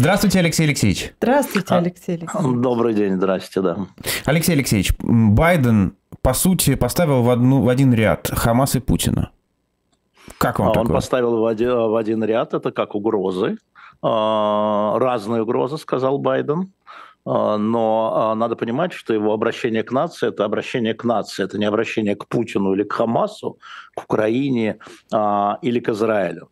Здравствуйте, Алексей Алексеевич. Здравствуйте, Алексей Алексеевич. Добрый день, здрасте, да. Алексей Алексеевич, Байден, по сути, поставил в, одну, в один ряд Хамас и Путина. Как вам а такое? Он поставил в один, в один ряд, это как угрозы. А, разные угрозы, сказал Байден. А, но надо понимать, что его обращение к нации – это обращение к нации, это не обращение к Путину или к Хамасу, к Украине или к Израилю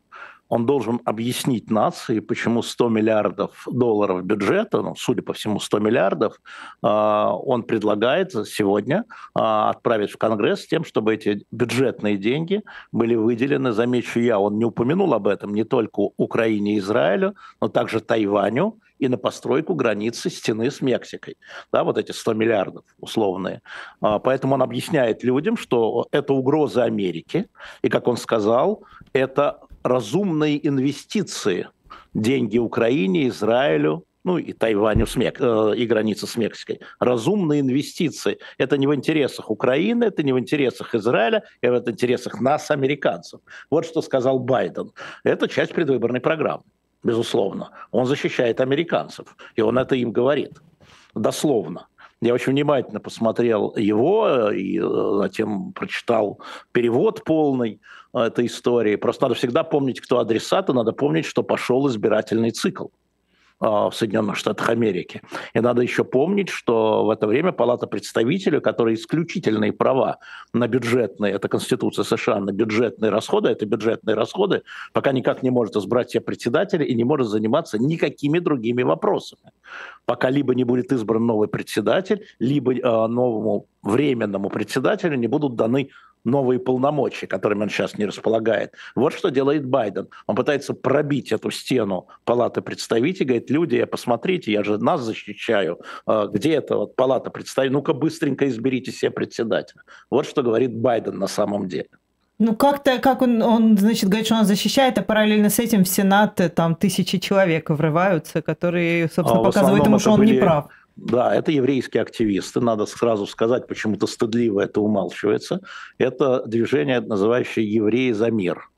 он должен объяснить нации, почему 100 миллиардов долларов бюджета, ну, судя по всему, 100 миллиардов, а, он предлагает сегодня а, отправить в Конгресс с тем, чтобы эти бюджетные деньги были выделены, замечу я, он не упомянул об этом не только Украине и Израилю, но также Тайваню, и на постройку границы стены с Мексикой. Да, вот эти 100 миллиардов условные. А, поэтому он объясняет людям, что это угроза Америки. И, как он сказал, это разумные инвестиции, деньги Украине, Израилю, ну и Тайваню с Мек... Э, и граница с Мексикой. Разумные инвестиции. Это не в интересах Украины, это не в интересах Израиля, это в интересах нас, американцев. Вот что сказал Байден. Это часть предвыборной программы, безусловно. Он защищает американцев, и он это им говорит. Дословно. Я очень внимательно посмотрел его и э, затем прочитал перевод полный э, этой истории. Просто надо всегда помнить, кто адресат, и надо помнить, что пошел избирательный цикл. А, в Соединенных Штатах Америки. И надо еще помнить, что в это время Палата представителей, которая исключительные права на бюджетные, это Конституция США, на бюджетные расходы, это бюджетные расходы, пока никак не может избрать себе председателя и не может заниматься никакими другими вопросами. Пока либо не будет избран новый председатель, либо э, новому временному председателю не будут даны новые полномочия, которыми он сейчас не располагает. Вот что делает Байден. Он пытается пробить эту стену Палаты представителей, говорит, люди, посмотрите, я же нас защищаю. А, где это вот Палата представителей? Ну-ка быстренько изберите себе председателя. Вот что говорит Байден на самом деле. Ну, как-то, как он, он, значит, говорит, что он защищает, а параллельно с этим в Сенат э, там тысячи человек врываются, которые, собственно, а показывают ему, что он были... не прав. Да, это еврейские активисты, надо сразу сказать, почему-то стыдливо это умалчивается. Это движение, называющее «Евреи за мир».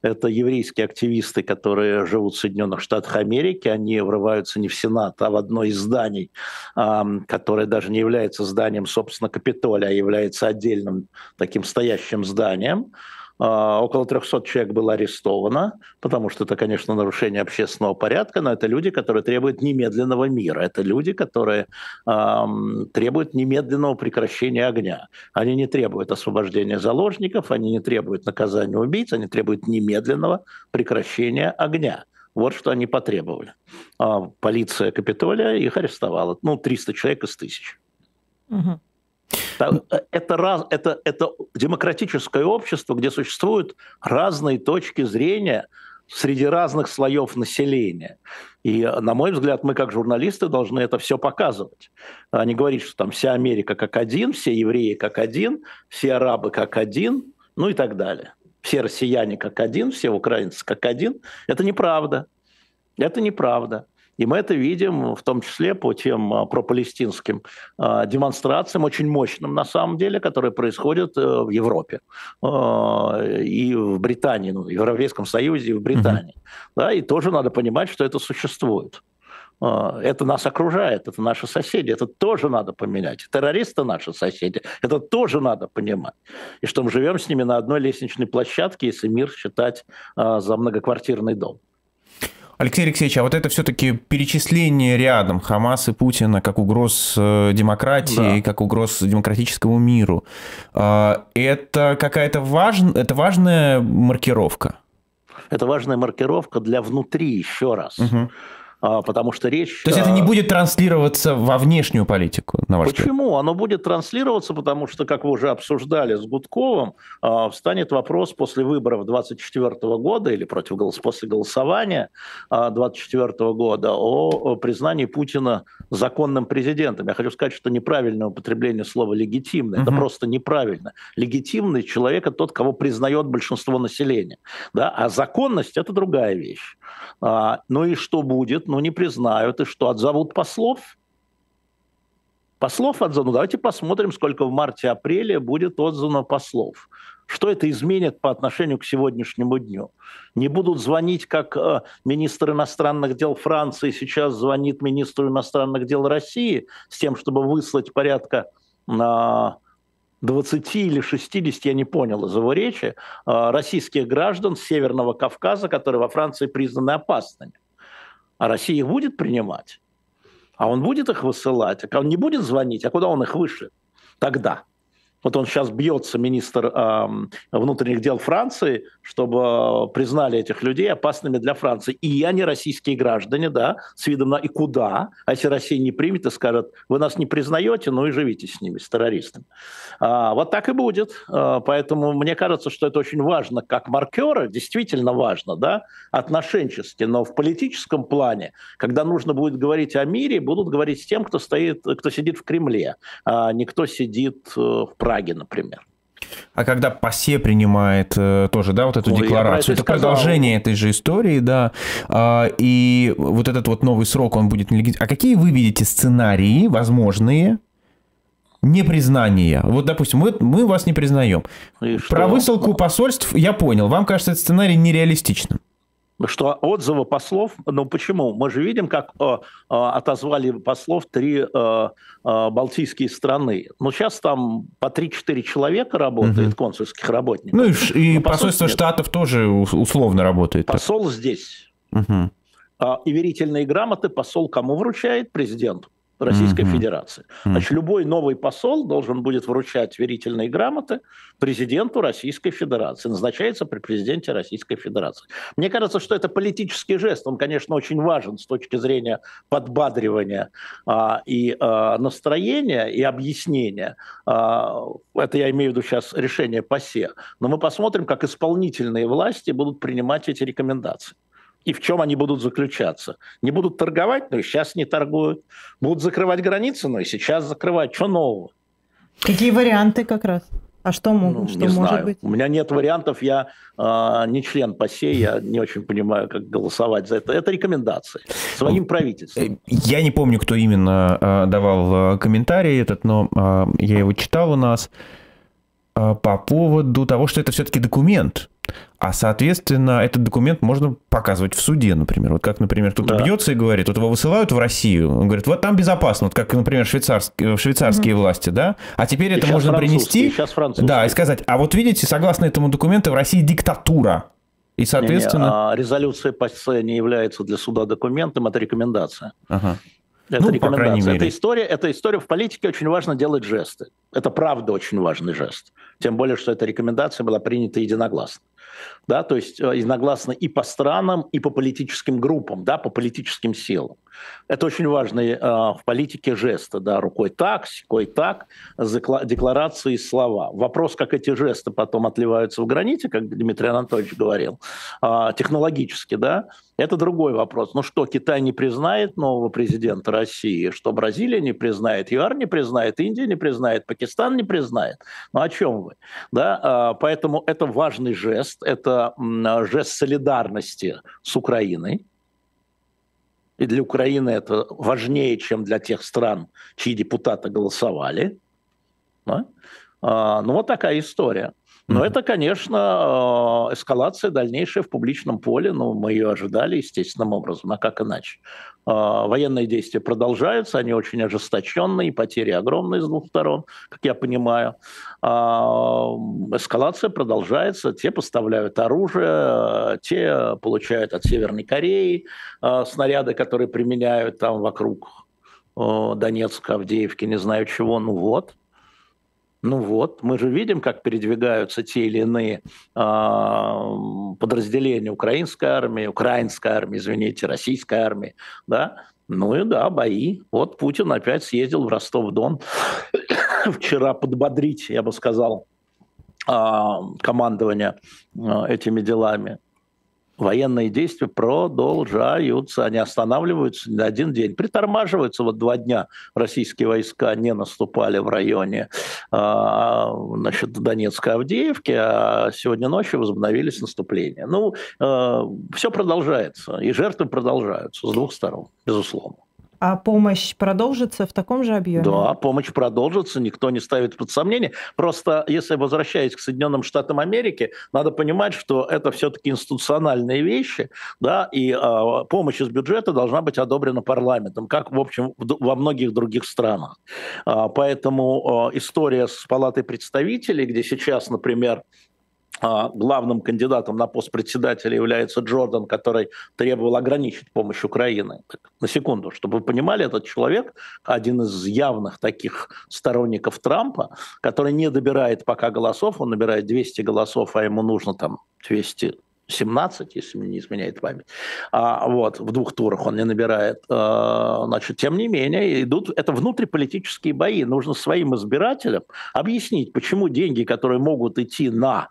Это еврейские активисты, которые живут в Соединенных Штатах Америки. Они врываются не в Сенат, а в одно из зданий, которое даже не является зданием, собственно, Капитолия, а является отдельным таким стоящим зданием. А, около 300 человек было арестовано, потому что это, конечно, нарушение общественного порядка, но это люди, которые требуют немедленного мира. Это люди, которые э, требуют немедленного прекращения огня. Они не требуют освобождения заложников, они не требуют наказания убийц, они требуют немедленного прекращения огня. Вот что они потребовали. А полиция Капитолия их арестовала. Ну, 300 человек из тысяч. Угу. Э, это, раз, это, это демократическое общество, где существуют разные точки зрения среди разных слоев населения. И, на мой взгляд, мы как журналисты должны это все показывать. А не говорить, что там вся Америка как один, все евреи как один, все арабы как один, ну и так далее. Все россияне как один, все украинцы как один. Это неправда. Это неправда. И мы это видим в том числе по тем а, пропалестинским а, демонстрациям, очень мощным на самом деле, которые происходят э, в Европе а, и в Британии, ну, в Европейском Союзе и в Британии. Mm-hmm. Да, и тоже надо понимать, что это существует. Это нас окружает, это наши соседи, это тоже надо поменять. Террористы наши соседи, это тоже надо понимать. И что мы живем с ними на одной лестничной площадке, если мир считать за многоквартирный дом. Алексей Алексеевич, а вот это все-таки перечисление рядом Хамас и Путина как угроз э, демократии, да. как угроз демократическому миру, а, это какая-то важная, это важная маркировка? Это важная маркировка для внутри, еще раз. Угу. А, потому что речь... То есть это не будет транслироваться во внешнюю политику, на ваш Почему? Взгляд? Оно будет транслироваться, потому что, как вы уже обсуждали с Гудковым, а, встанет вопрос после выборов 2024 года или против голос, после голосования 2024 а, года о признании Путина законным президентом. Я хочу сказать, что неправильное употребление слова «легитимный» угу. это просто неправильно. Легитимный человек – это тот, кого признает большинство населения. Да? А законность – это другая вещь. Ну и что будет? ну, не признают, и что, отзовут послов? Послов отзовут. Ну, давайте посмотрим, сколько в марте-апреле будет отзано послов. Что это изменит по отношению к сегодняшнему дню? Не будут звонить, как э, министр иностранных дел Франции сейчас звонит министру иностранных дел России с тем, чтобы выслать порядка э, 20 или 60, я не понял из его речи, э, российских граждан с Северного Кавказа, которые во Франции признаны опасными. А Россия их будет принимать? А он будет их высылать? А он не будет звонить? А куда он их вышлет тогда? Вот он сейчас бьется, министр э, внутренних дел Франции, чтобы признали этих людей опасными для Франции. И они российские граждане, да, с видом на и куда. А если Россия не примет и скажет, вы нас не признаете, ну и живите с ними, с террористами. А, вот так и будет. А, поэтому мне кажется, что это очень важно, как маркеры, действительно важно, да, отношенчески. Но в политическом плане, когда нужно будет говорить о мире, будут говорить с тем, кто, стоит, кто сидит в Кремле, а не кто сидит э, в Праге, например. А когда ПАСЕ принимает э, тоже, да, вот эту Ой, декларацию, это, это продолжение этой же истории, да, а, и вот этот вот новый срок, он будет нелегитимен. А какие вы видите сценарии возможные непризнания? Вот, допустим, мы, мы вас не признаем. Про высылку посольств я понял. Вам кажется этот сценарий нереалистичным? Что отзывы послов, ну почему? Мы же видим, как э, э, отозвали послов три э, э, балтийские страны. Ну сейчас там по 3-4 человека работает, угу. консульских работников. Ну и, и посольство нет. Штатов тоже условно работает. Посол так. здесь. Угу. И верительные грамоты посол кому вручает? Президенту. Российской mm-hmm. Федерации. Значит, любой новый посол должен будет вручать верительные грамоты президенту Российской Федерации. Назначается при президенте Российской Федерации. Мне кажется, что это политический жест. Он, конечно, очень важен с точки зрения подбадривания а, и а, настроения, и объяснения. А, это я имею в виду сейчас решение ПАСЕ. Но мы посмотрим, как исполнительные власти будут принимать эти рекомендации и в чем они будут заключаться. Не будут торговать, но и сейчас не торгуют. Будут закрывать границы, но и сейчас закрывать. Что нового? Какие варианты как раз? А что, ну, что не может знаю. быть? У меня нет вариантов, я э, не член ПАСЕ, я не очень понимаю, как голосовать за это. Это рекомендации своим правительством. Я не помню, кто именно э, давал э, комментарий этот, но э, я его читал у нас э, по поводу того, что это все-таки документ. А, соответственно, этот документ можно показывать в суде, например. Вот как, например, кто-то да. бьется и говорит, вот его высылают в Россию, он говорит, вот там безопасно, вот как, например, швейцарские, швейцарские угу. власти, да? А теперь и это можно принести... Сейчас да, и сказать, а вот видите, согласно этому документу, в России диктатура. И, соответственно... Не, не, а резолюция ПАСЕ не является для суда документом, это рекомендация. Ага. Это ну, рекомендация. Это история, это история в политике очень важно делать жесты. Это правда очень важный жест. Тем более, что эта рекомендация была принята единогласно да, то есть э, единогласно и по странам, и по политическим группам, да, по политическим силам. Это очень важный э, в политике жесты, да, рукой так, секой так, декларации и слова. Вопрос, как эти жесты потом отливаются в граните, как Дмитрий Анатольевич говорил, э, технологически, да, это другой вопрос. Ну что, Китай не признает нового президента России, что Бразилия не признает, ЮАР не признает, Индия не признает, Пакистан не признает. Ну о чем вы? Да? Э, поэтому это важный жест, это жест солидарности с Украиной, и для Украины это важнее, чем для тех стран, чьи депутаты голосовали. Да? А, ну, вот такая история. Но это, конечно, э, эскалация дальнейшая в публичном поле, но мы ее ожидали естественным образом, а как иначе? Э, военные действия продолжаются, они очень ожесточенные, потери огромные с двух сторон, как я понимаю. А, эскалация продолжается, те поставляют оружие, те получают от Северной Кореи э, снаряды, которые применяют там вокруг Донецка, Авдеевки, не знаю чего, ну вот – ну вот, мы же видим, как передвигаются те или иные э, подразделения украинской армии, украинской армии, извините, российской армии, да. Ну и да, бои. Вот Путин опять съездил в Ростов-Дон вчера подбодрить, я бы сказал, э, командование э, этими делами военные действия продолжаются, они останавливаются на один день, притормаживаются. Вот два дня российские войска не наступали в районе а, значит, Донецкой Авдеевки, а сегодня ночью возобновились наступления. Ну, а, все продолжается, и жертвы продолжаются с двух сторон, безусловно. А помощь продолжится в таком же объеме? Да, помощь продолжится, никто не ставит под сомнение. Просто, если возвращаясь к Соединенным Штатам Америки, надо понимать, что это все-таки институциональные вещи, да, и э, помощь из бюджета должна быть одобрена парламентом, как, в общем, в, во многих других странах. Э, поэтому э, история с Палатой представителей, где сейчас, например, главным кандидатом на пост председателя является Джордан, который требовал ограничить помощь Украины. На секунду, чтобы вы понимали, этот человек один из явных таких сторонников Трампа, который не добирает пока голосов, он набирает 200 голосов, а ему нужно там 200 17, если мне не изменяет память. А, вот, в двух турах он не набирает. А, значит, тем не менее, идут, это внутриполитические бои. Нужно своим избирателям объяснить, почему деньги, которые могут идти на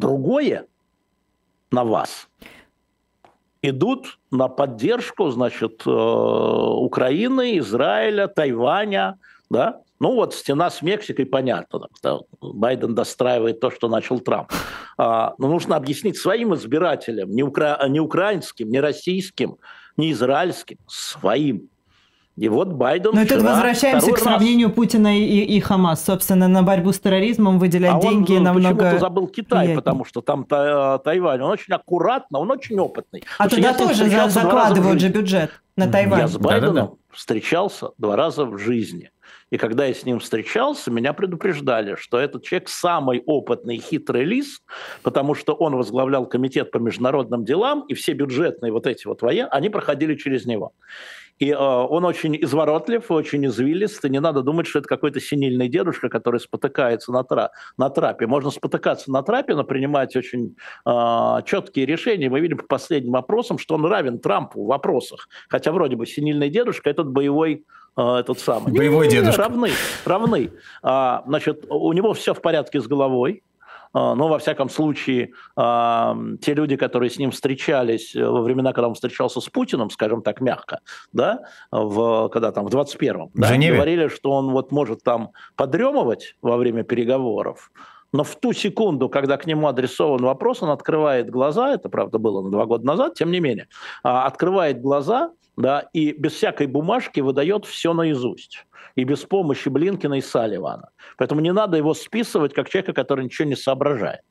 другое на вас идут на поддержку, значит, э, Украины, Израиля, Тайваня, да, ну вот стена с Мексикой, понятно, да, Байден достраивает то, что начал Трамп. А, но нужно объяснить своим избирателям, не, укра... не украинским, не российским, не израильским, своим. И вот Байден Но тут возвращаемся к сравнению раз... Путина и, и Хамас. Собственно, на борьбу с терроризмом выделять а деньги он, намного... почему-то забыл Китай, приятнее. потому что там та, Тайвань. Он очень аккуратно, он очень опытный. А туда тоже закладывают же бюджет на Тайвань. Я с Байденом да, да, да. встречался два раза в жизни. И когда я с ним встречался, меня предупреждали, что этот человек самый опытный хитрый лис, потому что он возглавлял комитет по международным делам, и все бюджетные вот эти вот военные, они проходили через него. И э, он очень изворотлив, очень извилист, и не надо думать, что это какой-то синильный дедушка, который спотыкается на, тра на трапе. Можно спотыкаться на трапе, но принимать очень э, четкие решения. Мы видим по последним вопросам, что он равен Трампу в вопросах. Хотя вроде бы синильный дедушка, этот боевой э, этот самый. Боевой дедушка. Равны, равны. А, значит, у него все в порядке с головой, но, во всяком случае, а, те люди, которые с ним встречались э, во времена, когда он встречался с Путиным, скажем так, мягко, да, в, когда там, в 21-м, да, говорили, что он вот может там подремывать во время переговоров, но в ту секунду, когда к нему адресован вопрос, он открывает глаза, это, правда, было два года назад, тем не менее, а, открывает глаза, да, и без всякой бумажки выдает все наизусть. И без помощи Блинкина и Салливана. Поэтому не надо его списывать как человека, который ничего не соображает.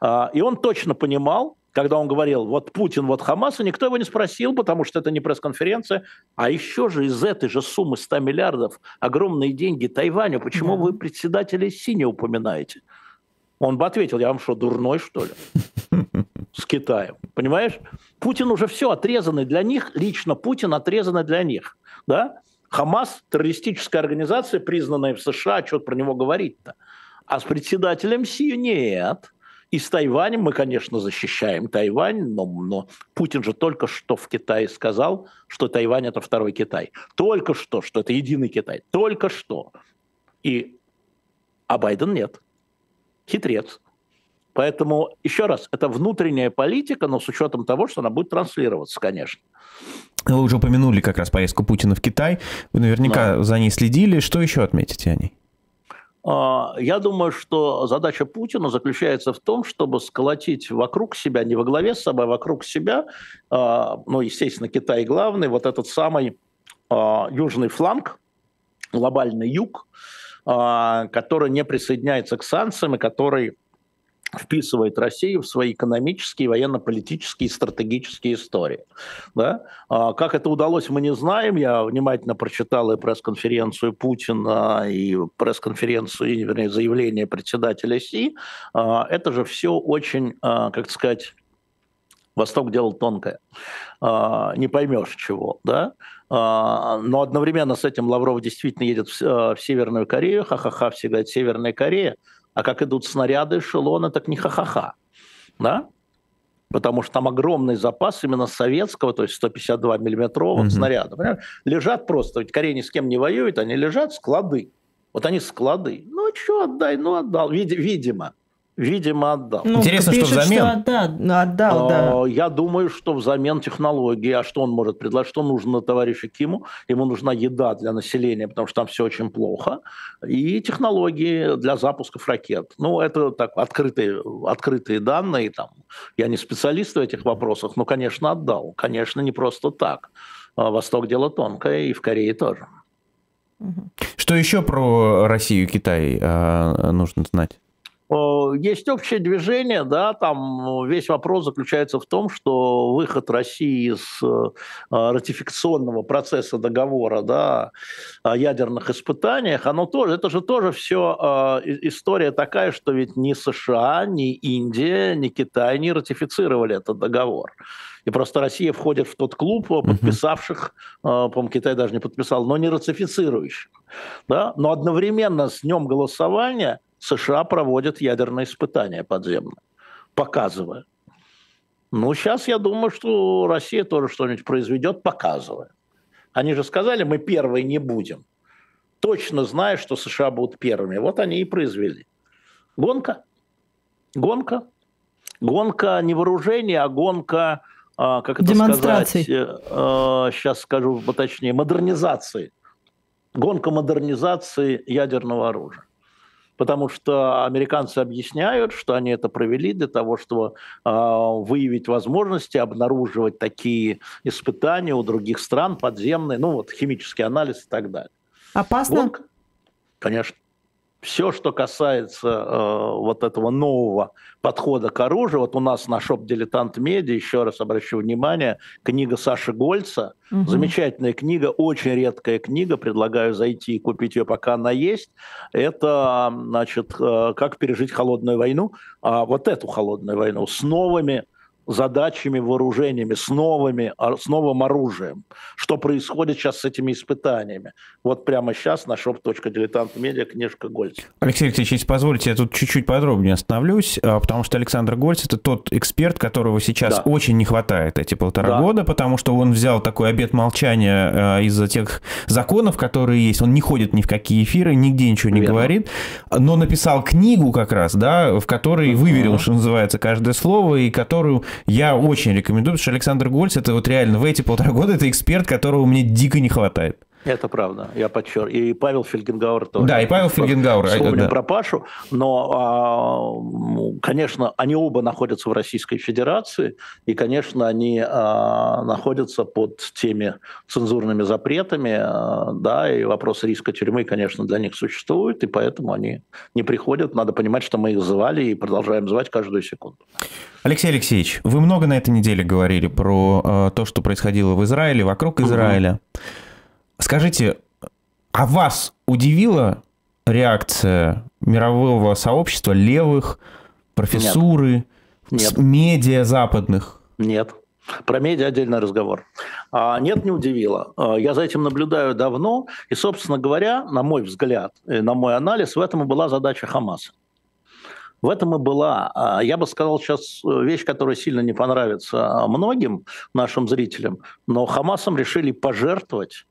А, и он точно понимал, когда он говорил, вот Путин, вот Хамас, и никто его не спросил, потому что это не пресс-конференция. А еще же из этой же суммы 100 миллиардов огромные деньги Тайваню. Почему да. вы председателя Си не упоминаете? Он бы ответил, я вам что, дурной, что ли? С Китаем. Понимаешь? Путин уже все отрезанный для них, лично Путин отрезанный для них. Да? Хамас – террористическая организация, признанная в США, что про него говорить-то? А с председателем Си нет. И с Тайванем мы, конечно, защищаем Тайвань, но, но Путин же только что в Китае сказал, что Тайвань – это второй Китай. Только что, что это единый Китай. Только что. И... А Байден нет хитрец. Поэтому, еще раз, это внутренняя политика, но с учетом того, что она будет транслироваться, конечно. Вы уже упомянули как раз поездку Путина в Китай. Вы наверняка да. за ней следили. Что еще отметите о ней? А, я думаю, что задача Путина заключается в том, чтобы сколотить вокруг себя, не во главе с собой, а вокруг себя, а, ну, естественно, Китай главный, вот этот самый а, южный фланг, глобальный юг, который не присоединяется к санкциям и который вписывает Россию в свои экономические, военно-политические и стратегические истории. Да? А как это удалось, мы не знаем. Я внимательно прочитал и пресс-конференцию Путина, и пресс-конференцию, и, вернее, заявление председателя Си. А, это же все очень, а, как сказать, Восток делал тонкое. Не поймешь чего, да? А, но одновременно с этим Лавров действительно едет в э, Северную Корею, ха-ха-ха, все говорят, Северная Корея, а как идут снаряды, эшелоны, так не ха-ха-ха, да? Потому что там огромный запас именно советского, то есть 152 миллиметровых mm-hmm. снарядов. Лежат просто, ведь Корея ни с кем не воюет, они лежат склады. Вот они склады. Ну, что отдай, ну, отдал, Вид- видимо. Видимо, отдал. Ну, Интересно, пишет, что взамен? Что отдал, отдал, да. А, я думаю, что взамен технологии. А что он может предложить? Что нужно товарищу Киму? Ему нужна еда для населения, потому что там все очень плохо. И технологии для запусков ракет. Ну, это так, открытые, открытые данные. Там. Я не специалист в этих вопросах, но, конечно, отдал. Конечно, не просто так. А, Восток дело тонкое, и в Корее тоже. Что еще про Россию и Китай э, нужно знать? Есть общее движение, да, там весь вопрос заключается в том, что выход России из э, ратификационного процесса договора, да, о ядерных испытаниях, оно тоже, это же тоже все э, история такая, что ведь ни США, ни Индия, ни Китай не ратифицировали этот договор. И просто Россия входит в тот клуб подписавших, uh по-моему, Китай даже не подписал, но не ратифицирующих. Да? Но одновременно с днем голосования США проводят ядерные испытания подземные, показывая. Ну, сейчас я думаю, что Россия тоже что-нибудь произведет, показывая. Они же сказали, мы первые не будем. Точно зная, что США будут первыми. Вот они и произвели. Гонка. Гонка. Гонка не вооружения, а гонка, а, как это сказать, сейчас э, скажу поточнее, модернизации. Гонка модернизации ядерного оружия потому что американцы объясняют, что они это провели для того, чтобы э, выявить возможности, обнаруживать такие испытания у других стран, подземные, ну вот химический анализ и так далее. Опасно? Вот, конечно все, что касается э, вот этого нового подхода к оружию, вот у нас на шоп «Дилетант Медиа», еще раз обращу внимание, книга Саши Гольца, угу. замечательная книга, очень редкая книга, предлагаю зайти и купить ее, пока она есть. Это, значит, э, как пережить холодную войну, а вот эту холодную войну с новыми задачами, вооружениями, с, новыми, а, с новым оружием. Что происходит сейчас с этими испытаниями? Вот прямо сейчас на shop.diletant.media книжка Гольц. Алексей Алексеевич, если позволите, я тут чуть-чуть подробнее остановлюсь, а, потому что Александр Гольц – это тот эксперт, которого сейчас да. очень не хватает эти полтора да. года, потому что он взял такой обет молчания а, из-за тех законов, которые есть. Он не ходит ни в какие эфиры, нигде ничего не Верно. говорит, но написал книгу как раз, да, в которой выверил, что называется, каждое слово, и которую я очень рекомендую, потому что Александр Гольц, это вот реально в эти полтора года, это эксперт, которого мне дико не хватает. Это правда, я подчеркиваю. И Павел Фельгенгауэр тоже. Да, и Павел Фельгенгауэр. Вспомним да. про Пашу. Но, а, конечно, они оба находятся в Российской Федерации, и, конечно, они а, находятся под теми цензурными запретами, а, да, и вопрос риска тюрьмы, конечно, для них существует, и поэтому они не приходят. Надо понимать, что мы их звали и продолжаем звать каждую секунду. Алексей Алексеевич, вы много на этой неделе говорили про то, что происходило в Израиле, вокруг Израиля. Угу. Скажите, а вас удивила реакция мирового сообщества, левых, профессуры, Нет. медиа западных? Нет. Про медиа отдельный разговор. А, нет, не удивило. А, я за этим наблюдаю давно, и, собственно говоря, на мой взгляд, на мой анализ, в этом и была задача Хамаса. В этом и была, а, я бы сказал сейчас вещь, которая сильно не понравится многим нашим зрителям, но Хамасом решили пожертвовать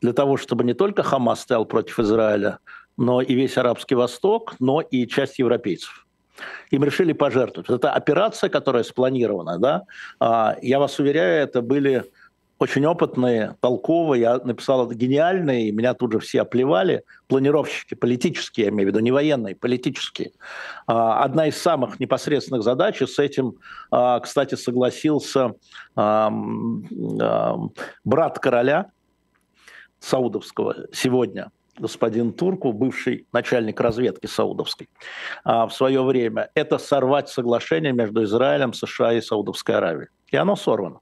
для того, чтобы не только Хамас стоял против Израиля, но и весь Арабский Восток, но и часть европейцев. Им решили пожертвовать. Это операция, которая спланирована, да, а, я вас уверяю, это были очень опытные, толковые, я написал это гениальные, меня тут же все оплевали, планировщики, политические, я имею в виду, не военные, политические. А, одна из самых непосредственных задач, и с этим, а, кстати, согласился брат короля, саудовского сегодня, господин Турку, бывший начальник разведки саудовской, а, в свое время, это сорвать соглашение между Израилем, США и Саудовской Аравией. И оно сорвано.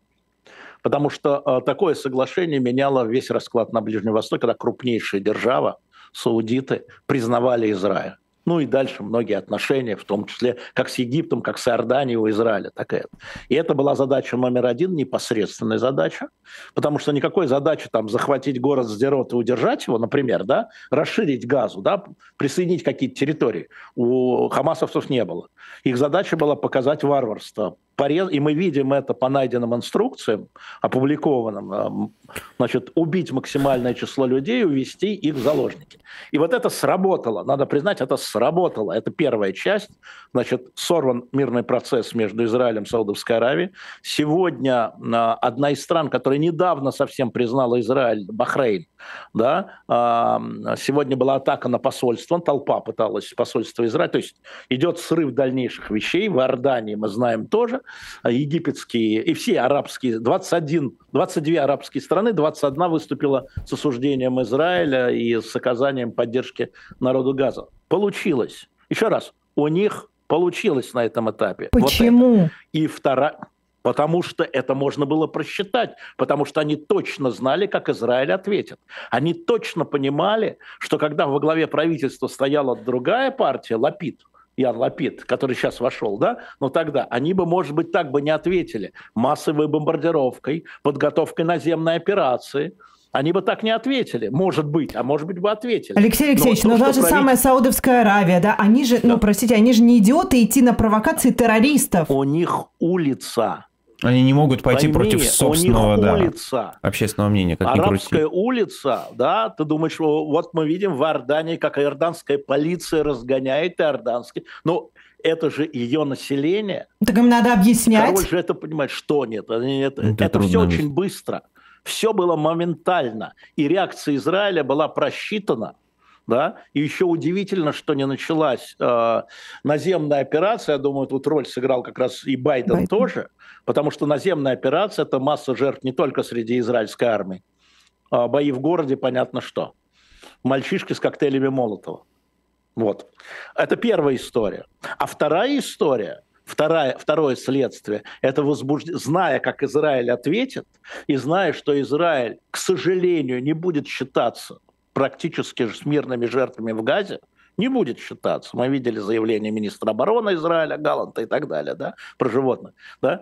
Потому что а, такое соглашение меняло весь расклад на Ближнем Востоке, когда крупнейшая держава, саудиты, признавали Израиль. Ну и дальше многие отношения, в том числе как с Египтом, как с Иорданией у Израиля. Такая. И это была задача номер один, непосредственная задача, потому что никакой задачи там захватить город Сдерот и удержать его, например, да, расширить газу, да, присоединить какие-то территории у хамасовцев не было. Их задача была показать варварство порез... и мы видим это по найденным инструкциям, опубликованным, значит, убить максимальное число людей, увести их в заложники. И вот это сработало, надо признать, это сработало. Это первая часть. Значит, сорван мирный процесс между Израилем и Саудовской Аравией. Сегодня а, одна из стран, которая недавно совсем признала Израиль, Бахрейн, да, а, сегодня была атака на посольство, толпа пыталась посольство Израиля, то есть идет срыв дальнейших вещей. В Иордании мы знаем тоже, египетские и все арабские, 21, 22 арабские страны, 21 выступила с осуждением Израиля и с оказанием поддержки народу Газа. Получилось. Еще раз, у них получилось на этом этапе. Почему? Вот и вторая... Потому что это можно было просчитать, потому что они точно знали, как Израиль ответит. Они точно понимали, что когда во главе правительства стояла другая партия, Лапид, Ян Лапид, который сейчас вошел, да, но тогда они бы, может быть, так бы не ответили. Массовой бомбардировкой, подготовкой наземной операции – они бы так не ответили, может быть, а может быть бы ответили. Алексей Алексеевич, но, но та же правитель... самая Саудовская Аравия, да, они же, ну, да. ну, простите, они же не идиоты идти на провокации террористов. У них улица. Они не могут пойти Пойми, против собственного да, улица. общественного мнения. Как Арабская улица, да, ты думаешь, вот мы видим в Иордании, как иорданская полиция разгоняет иорданский. Ну, это же ее население. Так им надо объяснять. Король же это понимает, что нет. Это, это, это все очень быстро. Все было моментально. И реакция Израиля была просчитана. Да? И еще удивительно, что не началась э, наземная операция. Я думаю, тут роль сыграл как раз и Байден, Байден тоже, потому что наземная операция – это масса жертв не только среди израильской армии. А бои в городе, понятно что. Мальчишки с коктейлями Молотова. Вот. Это первая история. А вторая история – Второе, второе следствие – это возбуждение, зная, как Израиль ответит, и зная, что Израиль, к сожалению, не будет считаться практически с мирными жертвами в Газе, не будет считаться. Мы видели заявление министра обороны Израиля, Галанта и так далее, да, про животных. Да?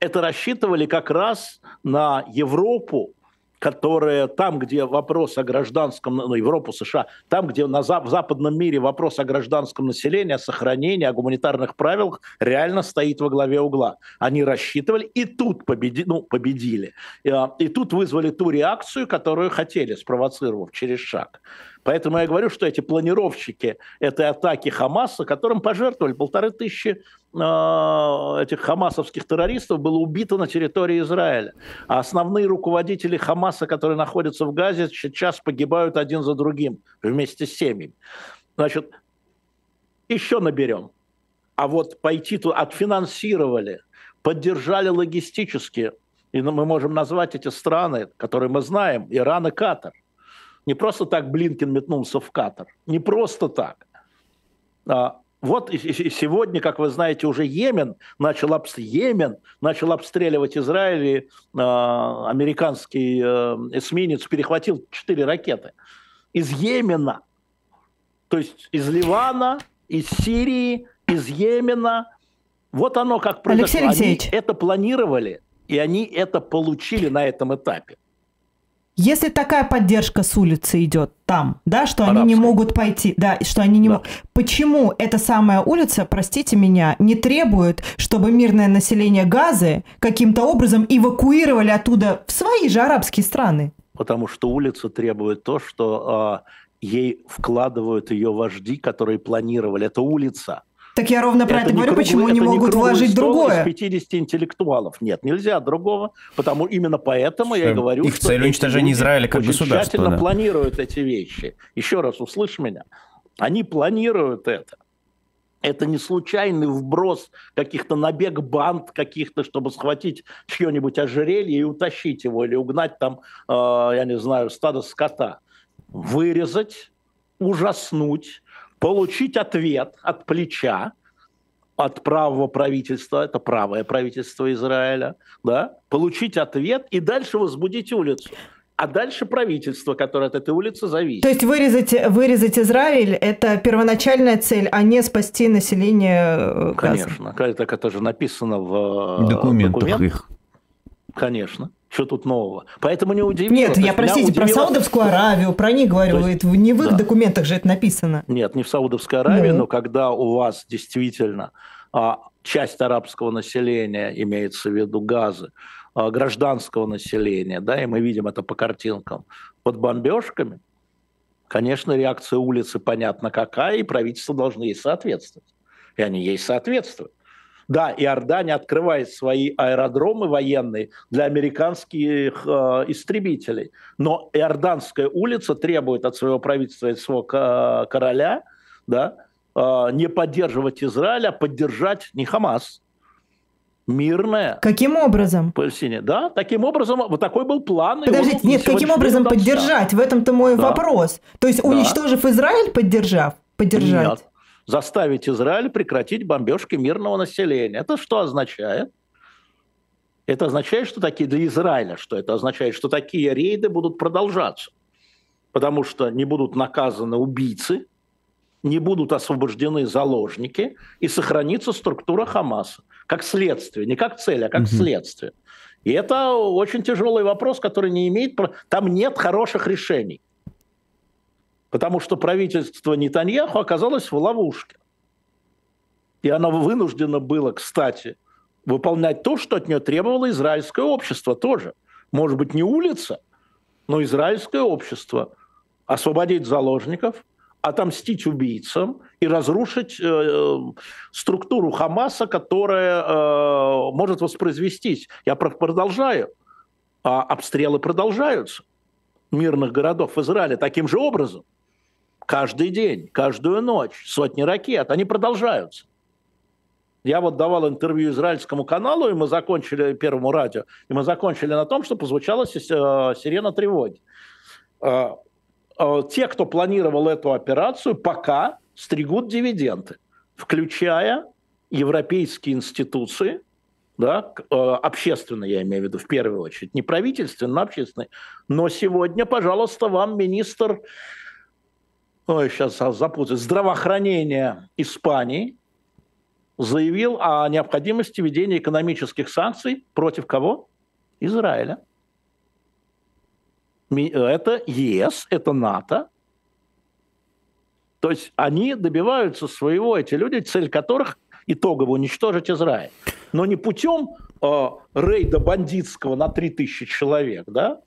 Это рассчитывали как раз на Европу, которая там, где вопрос о гражданском, ну, Европу, США, там, где на, в западном мире вопрос о гражданском населении, о сохранении, о гуманитарных правилах реально стоит во главе угла. Они рассчитывали и тут победи, ну, победили. А, и тут вызвали ту реакцию, которую хотели, спровоцировав через шаг. Поэтому я говорю, что эти планировщики этой атаки Хамаса, которым пожертвовали полторы тысячи э, этих хамасовских террористов, было убито на территории Израиля. А основные руководители Хамаса, которые находятся в Газе, сейчас погибают один за другим вместе с семьями. Значит, еще наберем. А вот пойти тут отфинансировали, поддержали логистически, и мы можем назвать эти страны, которые мы знаем, Иран и Катар. Не просто так Блинкин метнулся в Катар. Не просто так. А, вот и, сегодня, как вы знаете, уже Йемен начал, обс... Йемен начал обстреливать Израиль, и э, американский э, эсминец перехватил четыре ракеты. Из Йемена, то есть из Ливана, из Сирии, из Йемена. Вот оно как произошло. Алексей Алексеевич. Они это планировали, и они это получили на этом этапе. Если такая поддержка с улицы идет там, да, что Арабской. они не могут пойти, да, что они не да. могут. Почему эта самая улица, простите меня, не требует, чтобы мирное население Газы каким-то образом эвакуировали оттуда в свои же арабские страны? Потому что улица требует то, что э, ей вкладывают ее вожди, которые планировали. Это улица. Так я ровно про это, это говорю, круглый, почему не могут не вложить другое. Из 50 интеллектуалов. Нет, нельзя другого, потому именно поэтому что я говорю, их что цель уничтожения Израиля как государства. тщательно да. планируют эти вещи. Еще раз, услышь меня. Они планируют это. Это не случайный вброс каких-то набег банд каких-то, чтобы схватить чье-нибудь ожерелье и утащить его, или угнать там, э, я не знаю, стадо скота. Вырезать, ужаснуть, получить ответ от плеча, от правого правительства, это правое правительство Израиля, да, получить ответ и дальше возбудить улицу. А дальше правительство, которое от этой улицы зависит. То есть вырезать, вырезать Израиль – это первоначальная цель, а не спасти население э, Газа? Конечно. Так это же написано в э, документах, документах. их. Конечно. Что тут нового? Поэтому не удивило. Нет, я, простите, удивило... про Саудовскую Аравию, про них говорю. есть, не в их да. документах же это написано. Нет, не в Саудовской Аравии, да. но когда у вас действительно а, часть арабского населения, имеется в виду газы, а, гражданского населения, да, и мы видим это по картинкам, под бомбежками, конечно, реакция улицы понятна какая, и правительство должны ей соответствовать. И они ей соответствуют. Да, Иордания открывает свои аэродромы военные для американских э, истребителей. Но Иорданская улица требует от своего правительства и своего короля да, э, не поддерживать Израиль, а поддержать не Хамас, мирное. Каким образом? Палестине. Да, таким образом, вот такой был план. Подождите, нет, каким образом поддержать? В этом-то мой да. вопрос. То есть, уничтожив да. Израиль, поддержав? Поддержать? Нет заставить Израиль прекратить бомбежки мирного населения. Это что означает? Это означает, что такие для Израиля, что это означает, что такие рейды будут продолжаться, потому что не будут наказаны убийцы, не будут освобождены заложники и сохранится структура Хамаса как следствие, не как цель, а как угу. следствие. И это очень тяжелый вопрос, который не имеет... Там нет хороших решений потому что правительство Нетаньяху оказалось в ловушке. И оно вынуждено было, кстати, выполнять то, что от нее требовало израильское общество тоже. Может быть, не улица, но израильское общество. Освободить заложников, отомстить убийцам и разрушить э, э структуру Хамаса, которая э, может воспроизвестись. Я продолжаю. А обстрелы продолжаются мирных городов в Израиле таким же образом каждый день, каждую ночь, сотни ракет, они продолжаются. Я вот давал интервью израильскому каналу, и мы закончили, первому радио, и мы закончили на том, что позвучала э, сирена тревоги. Э, э, те, кто планировал эту операцию, пока стригут дивиденды, включая европейские институции, да, общественные, я имею в виду, в первую очередь, не правительственные, но общественные. Но сегодня, пожалуйста, вам министр ой, сейчас запутаюсь, здравоохранения Испании заявил о необходимости введения экономических санкций против кого? Израиля. Это ЕС, это НАТО. То есть они добиваются своего, эти люди, цель которых итогово уничтожить Израиль. Но не путем э, рейда бандитского на 3000 человек, да,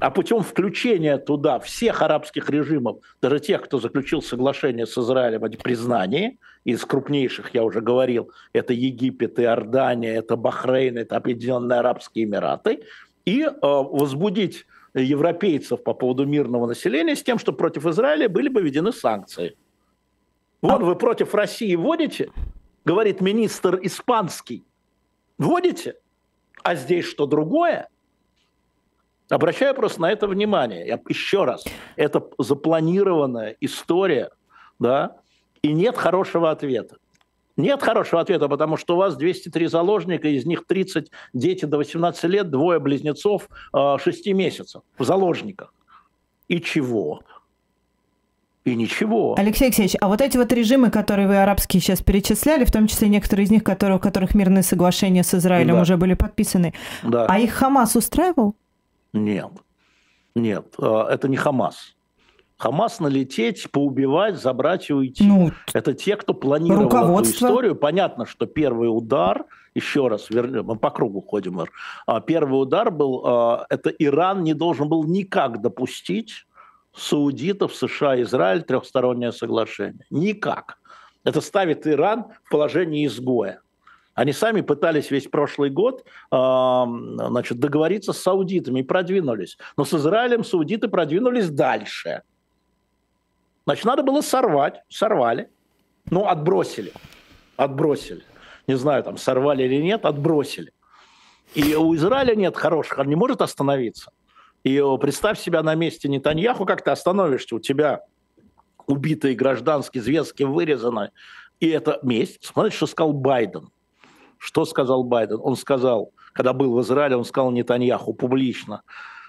а путем включения туда всех арабских режимов, даже тех, кто заключил соглашение с Израилем о признании, из крупнейших, я уже говорил, это Египет, Иордания, это Бахрейн, это Объединенные Арабские Эмираты, и э, возбудить европейцев по поводу мирного населения с тем, что против Израиля были бы введены санкции. Вот вы против России вводите, говорит министр испанский, вводите, а здесь что другое – Обращаю просто на это внимание. Я, еще раз, это запланированная история, да, и нет хорошего ответа. Нет хорошего ответа, потому что у вас 203 заложника, из них 30 дети до 18 лет, двое близнецов 6 а, месяцев в заложниках. И чего? И ничего. Алексей Алексеевич, а вот эти вот режимы, которые вы арабские сейчас перечисляли, в том числе некоторые из них, которые, у которых мирные соглашения с Израилем да. уже были подписаны, да. а их Хамас устраивал? Нет. Нет, а, это не Хамас. Хамас налететь, поубивать, забрать и уйти. Ну, это те, кто планировал эту историю. Понятно, что первый удар, еще раз, вернем, мы по кругу ходим, а, первый удар был, а, это Иран не должен был никак допустить саудитов, США, Израиль, трехстороннее соглашение. Никак. Это ставит Иран в положение изгоя. Они сами пытались весь прошлый год э, значит, договориться с саудитами и продвинулись. Но с Израилем саудиты продвинулись дальше. Значит, надо было сорвать. Сорвали. Ну, отбросили. Отбросили. Не знаю, там сорвали или нет, отбросили. И у Израиля нет хороших, он не может остановиться. И представь себя на месте Нетаньяху, как ты остановишься, у тебя убитые гражданские зверски вырезаны, и это месть. Смотрите, что сказал Байден. Что сказал Байден? Он сказал, когда был в Израиле, он сказал Нетаньяху публично,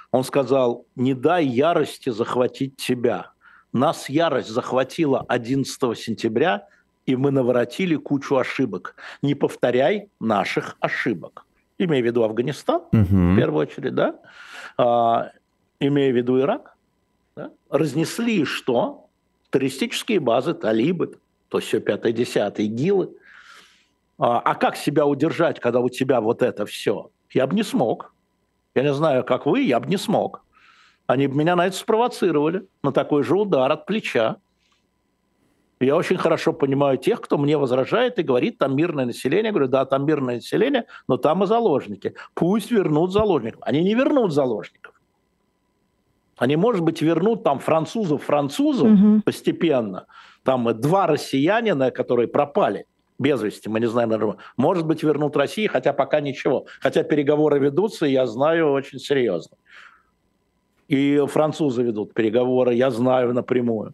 он сказал, не дай ярости захватить тебя. Нас ярость захватила 11 сентября, и мы наворотили кучу ошибок. Не повторяй наших ошибок. Имея в виду Афганистан, угу. в первую очередь, да? А, имея в виду Ирак, да? разнесли что? Террористические базы, талибы, то все пятое, десятое, А, а как себя удержать, когда у тебя вот это все? Я бы не смог. Я не знаю, как вы, я бы не смог. Они бы меня на это спровоцировали, на такой же удар от плеча. Я очень хорошо понимаю тех, кто мне возражает и говорит, там мирное население. Я говорю, да, там мирное население, но там и заложники. Пусть вернут заложников. Они не вернут заложников. Они, может быть, вернут там французов французов угу. постепенно. Там два россиянина, которые пропали без вести, мы не знаем, наверное, может быть, вернут России, хотя пока ничего. Хотя переговоры ведутся, я знаю, очень серьезно. И французы ведут переговоры, я знаю напрямую.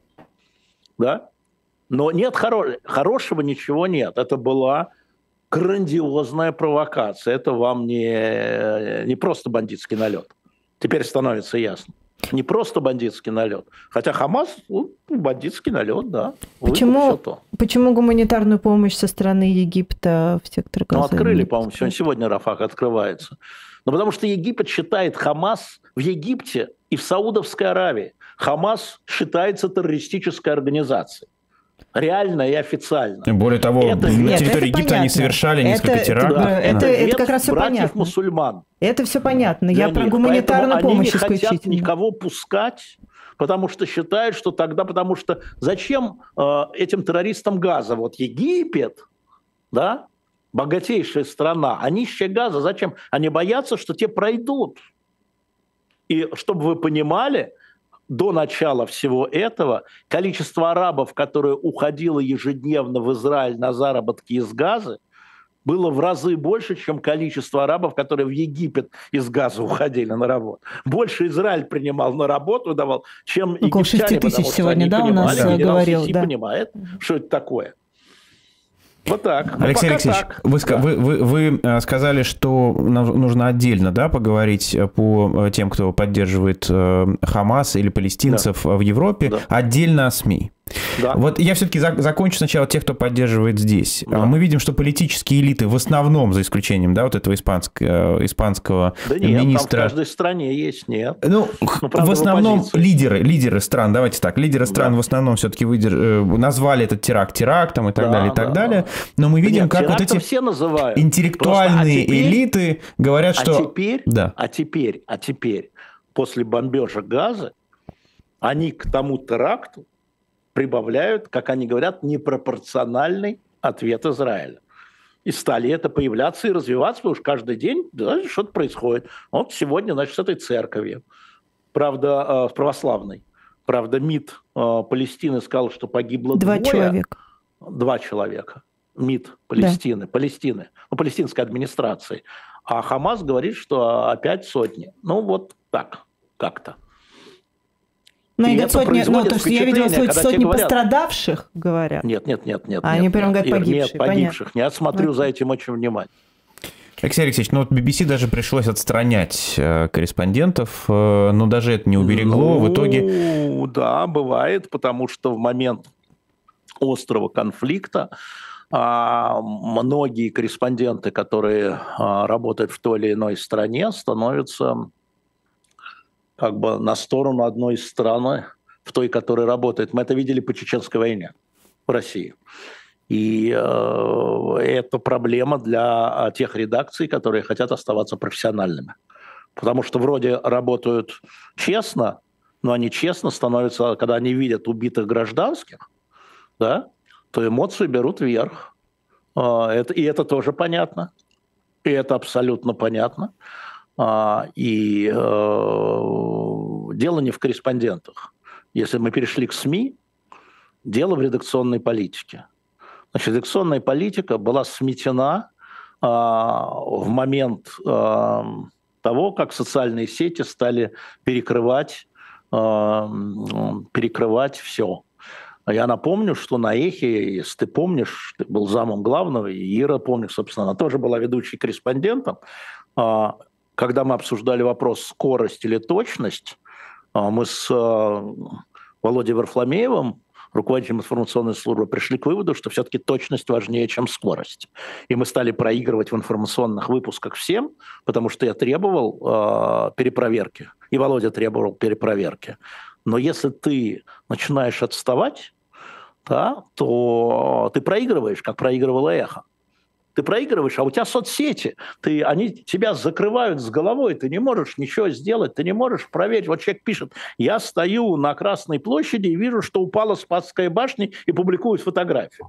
Да? Но нет хоро- хорошего, ничего нет. Это была грандиозная провокация. Это вам не, не просто бандитский налет. Теперь становится ясно. Не просто бандитский налет. Хотя Хамас, ну, бандитский налет, да. Почему, почему гуманитарную помощь со стороны Египта в сектор Газа? Ну, открыли, по-моему, сегодня, сегодня Рафах открывается. Ну, потому что Египет считает Хамас в Египте и в Саудовской Аравии. Хамас считается террористической организацией реально и официально. Более того, это, на нет, территории Египта понятно. они совершали несколько это, терактов. Да, это, это, это как раз все понятно. мусульман. Это все понятно. Я про гуманитарную помощь они не хотят никого пускать потому что считают, что тогда, потому что зачем э, этим террористам газа? Вот Египет, да, богатейшая страна, а нищая газа, зачем? Они боятся, что те пройдут. И чтобы вы понимали, до начала всего этого количество арабов, которое уходило ежедневно в Израиль на заработки из газа, было в разы больше, чем количество арабов, которые в Египет из газа уходили на работу. Больше Израиль принимал на работу, давал, чем Около египтяне. 6 тысяч сегодня, да, у нас говорил. Да. понимает, что это такое. Вот так. Ну, Алексей Алексеевич, так. Вы, да. вы, вы, вы э, сказали, что нужно отдельно да, поговорить э, по э, тем, кто поддерживает Хамас или палестинцев да. в Европе, да. отдельно о СМИ. Да. Вот я все-таки за, закончу сначала тех, кто поддерживает здесь. Да. Мы видим, что политические элиты в основном, за исключением да, вот этого испанского, испанского да нет, министра... Там в каждой стране есть, нет. Ну, ну правда, в основном в лидеры, лидеры стран, давайте так, лидеры стран да. в основном все-таки выдер... назвали этот теракт терактом и так да, далее, и так да, далее. Но мы видим, нет, как вот эти все называют. интеллектуальные Просто, а теперь, элиты говорят, а что... Теперь, да. А теперь, а теперь, после бомбежа газа, они к тому теракту прибавляют, как они говорят, непропорциональный ответ Израиля. И стали это появляться и развиваться, потому что каждый день да, что-то происходит. Вот сегодня, значит, с этой церковью, правда, э, православной. Правда, МИД э, Палестины сказал, что погибло Два двое. человека. Два человека. МИД Палестины, да. Палестины, ну, палестинской администрации. А Хамас говорит, что опять сотни. Ну, вот так, как-то. Ну, и сотни, ну, то есть я видела сотни, сотни говорят, пострадавших, говорят. Нет, нет, нет, нет. А нет, они прям говорят погибших. Нет, погибших. Понятно. Я смотрю за этим очень внимательно. Алексей Алексеевич, ну вот BBC даже пришлось отстранять э, корреспондентов, э, но даже это не уберегло ну, в итоге. Ну, да, бывает, потому что в момент острого конфликта а, многие корреспонденты, которые а, работают в той или иной стране, становятся как бы на сторону одной из стран, в той, которая работает. Мы это видели по Чеченской войне в России. И э, это проблема для тех редакций, которые хотят оставаться профессиональными. Потому что вроде работают честно, но они честно становятся, когда они видят убитых гражданских, да, то эмоции берут вверх. Э, это, и это тоже понятно. И это абсолютно понятно. А, и э, дело не в корреспондентах. Если мы перешли к СМИ, дело в редакционной политике. Значит, редакционная политика была сметена а, в момент а, того, как социальные сети стали перекрывать, перекрывать все. Я напомню, что на Эхе, если ты помнишь, ты был замом главного, и Ира, помню, собственно, она тоже была ведущей корреспондентом когда мы обсуждали вопрос скорость или точность, а, мы с а, Володей Варфломеевым, руководителем информационной службы, пришли к выводу, что все-таки точность важнее, чем скорость. И мы стали проигрывать в информационных выпусках всем, потому что я требовал э, перепроверки, и Володя требовал перепроверки. Но если ты начинаешь отставать, да, то ты проигрываешь, как проигрывало эхо. Ты проигрываешь, а у тебя соцсети, ты, они тебя закрывают с головой, ты не можешь ничего сделать, ты не можешь проверить. Вот человек пишет, я стою на Красной площади и вижу, что упала Спасская башня и публикует фотографию.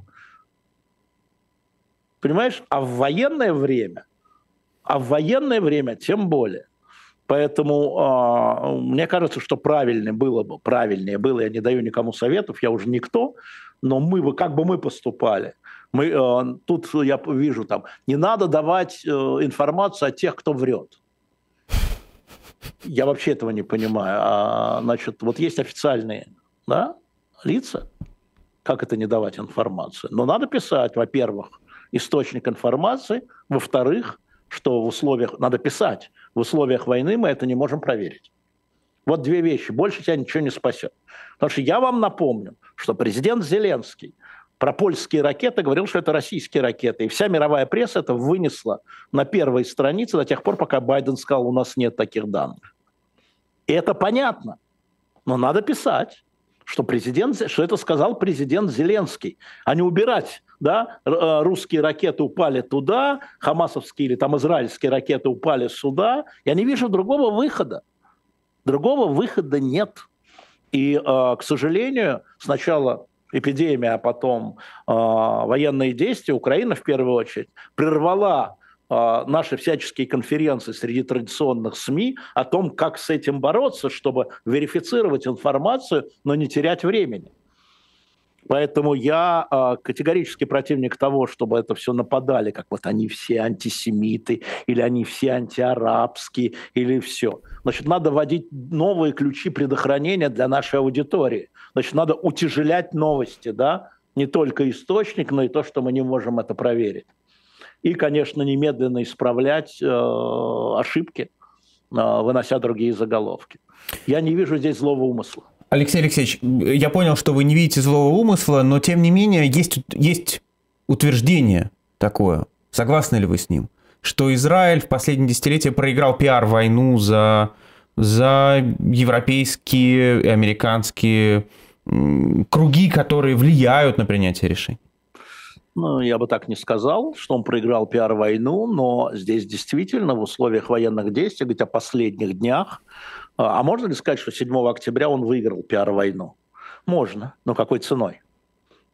Понимаешь? А в военное время, а в военное время тем более. Поэтому э, мне кажется, что правильнее было бы, правильнее было, я не даю никому советов, я уже никто, но мы бы, как бы мы поступали. Мы, э, тут я вижу там, не надо давать э, информацию о тех, кто врет. Я вообще этого не понимаю. А, значит, вот есть официальные да, лица, как это не давать информацию? Но надо писать, во-первых, источник информации, во-вторых, что в условиях, надо писать, в условиях войны мы это не можем проверить. Вот две вещи, больше тебя ничего не спасет. Потому что я вам напомню, что президент Зеленский про польские ракеты говорил, что это российские ракеты. И вся мировая пресса это вынесла на первой странице до тех пор, пока Байден сказал, у нас нет таких данных. И это понятно. Но надо писать, что, президент, что это сказал президент Зеленский, а не убирать да, э, русские ракеты упали туда, хамасовские или там израильские ракеты упали сюда. Я не вижу другого выхода. Другого выхода нет. И, э, к сожалению, сначала эпидемия, а потом э, военные действия, Украина в первую очередь прервала наши всяческие конференции среди традиционных СМИ о том, как с этим бороться, чтобы верифицировать информацию, но не терять времени. Поэтому я э, категорически противник того, чтобы это все нападали, как вот они все антисемиты, или они все антиарабские, или все. Значит, надо вводить новые ключи предохранения для нашей аудитории. Значит, надо утяжелять новости, да, не только источник, но и то, что мы не можем это проверить. И, конечно, немедленно исправлять э, ошибки, э, вынося другие заголовки. Я не вижу здесь злого умысла. Алексей Алексеевич, я понял, что вы не видите злого умысла, но тем не менее есть, есть утверждение такое. Согласны ли вы с ним? Что Израиль в последние десятилетия проиграл пиар-войну за, за европейские и американские круги, которые влияют на принятие решений? Ну, я бы так не сказал, что он проиграл пиар-войну, но здесь действительно в условиях военных действий, говорить о последних днях, а, а можно ли сказать, что 7 октября он выиграл пиар-войну? Можно, но какой ценой?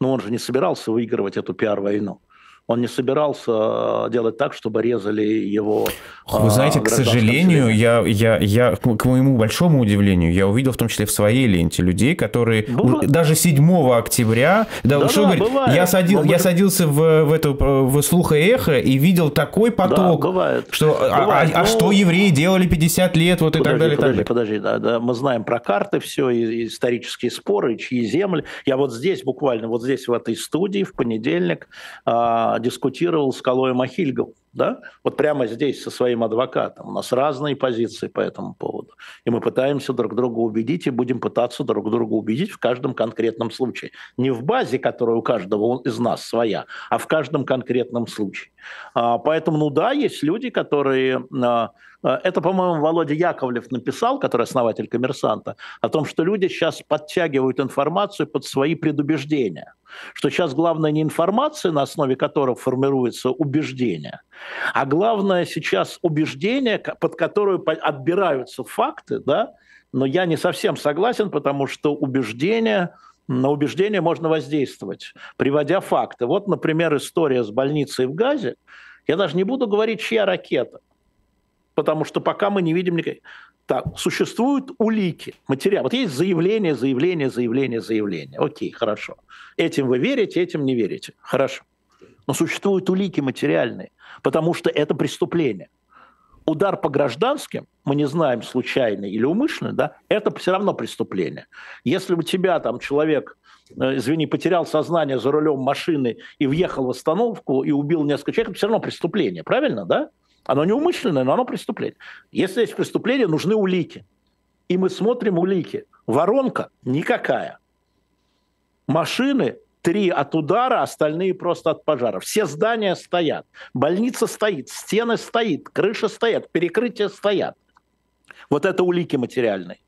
Но он же не собирался выигрывать эту пиар-войну он не собирался э, делать так, чтобы резали его. Вы знаете, к сожалению, я, я, я, к моему большому удивлению, я увидел в том числе в своей ленте людей, которые бывает. даже 7 октября, да, да, что да, говорить, я, садил, я садился в, в эту в слух и эхо и видел такой поток, да, бывает. что а, бывает. А, а, а что евреи делали 50 лет, вот подожди, и так далее. Подожди, так подожди, да, да, мы знаем про карты все, и, исторические споры, чьи земли. Я вот здесь буквально, вот здесь в этой студии в понедельник дискутировал с Калоем Ахильгом, да, вот прямо здесь со своим адвокатом. У нас разные позиции по этому поводу. И мы пытаемся друг друга убедить и будем пытаться друг друга убедить в каждом конкретном случае. Не в базе, которая у каждого из нас своя, а в каждом конкретном случае. А, поэтому, ну да, есть люди, которые а, это, по-моему, Володя Яковлев написал, который основатель коммерсанта, о том, что люди сейчас подтягивают информацию под свои предубеждения. Что сейчас главное не информация, на основе которой формируется убеждение, а главное сейчас убеждение, под которое отбираются факты, да, но я не совсем согласен, потому что убеждение, на убеждение можно воздействовать, приводя факты. Вот, например, история с больницей в Газе. Я даже не буду говорить, чья ракета – потому что пока мы не видим никаких... Так, существуют улики, материал. Вот есть заявление, заявление, заявление, заявление. Окей, хорошо. Этим вы верите, этим не верите. Хорошо. Но существуют улики материальные, потому что это преступление. Удар по гражданским, мы не знаем, случайный или умышленный, да, это все равно преступление. Если у тебя там человек э, извини, потерял сознание за рулем машины и въехал в остановку и убил несколько человек, это все равно преступление, правильно, да? Оно неумышленное, но оно преступление. Если есть преступление, нужны улики. И мы смотрим улики. Воронка никакая. Машины три от удара, остальные просто от пожара. Все здания стоят. Больница стоит, стены стоит, крыша стоят, перекрытия стоят. Вот это улики материальные.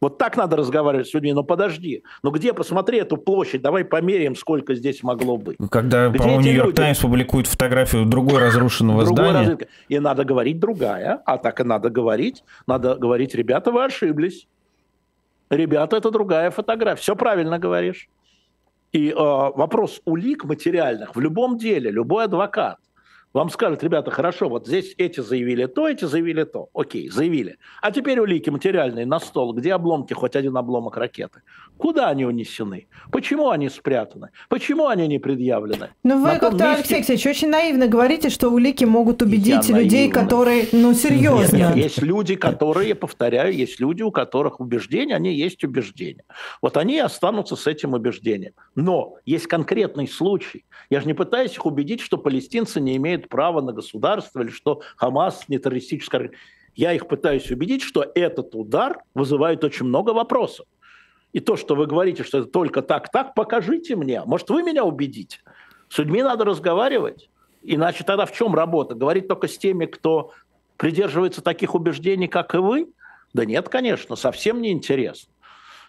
Вот так надо разговаривать с людьми. Но подожди, ну где, посмотри эту площадь, давай померяем, сколько здесь могло быть. Когда, по-моему, Нью-Йорк Таймс публикует фотографию другой разрушенного другой здания. Разрушенного. И надо говорить другая, а так и надо говорить. Надо говорить, ребята, вы ошиблись. Ребята, это другая фотография. Все правильно говоришь. И э, вопрос улик материальных в любом деле, любой адвокат вам скажут, ребята, хорошо, вот здесь эти заявили то, эти заявили то. Окей, заявили. А теперь улики материальные на стол. Где обломки, хоть один обломок ракеты? Куда они унесены? Почему они спрятаны? Почему они не предъявлены? Ну вы как-то, месте... Алексей Алексеевич, очень наивно говорите, что улики могут убедить Я людей, наивно. которые, ну серьезно. Нет, нет, есть люди, которые, повторяю, есть люди, у которых убеждения, они есть убеждения. Вот они останутся с этим убеждением. Но есть конкретный случай. Я же не пытаюсь их убедить, что палестинцы не имеют имеют право на государство или что Хамас не террористическая Я их пытаюсь убедить, что этот удар вызывает очень много вопросов. И то, что вы говорите, что это только так-так, покажите мне. Может, вы меня убедите? С людьми надо разговаривать. Иначе тогда в чем работа? Говорить только с теми, кто придерживается таких убеждений, как и вы? Да нет, конечно, совсем не интересно.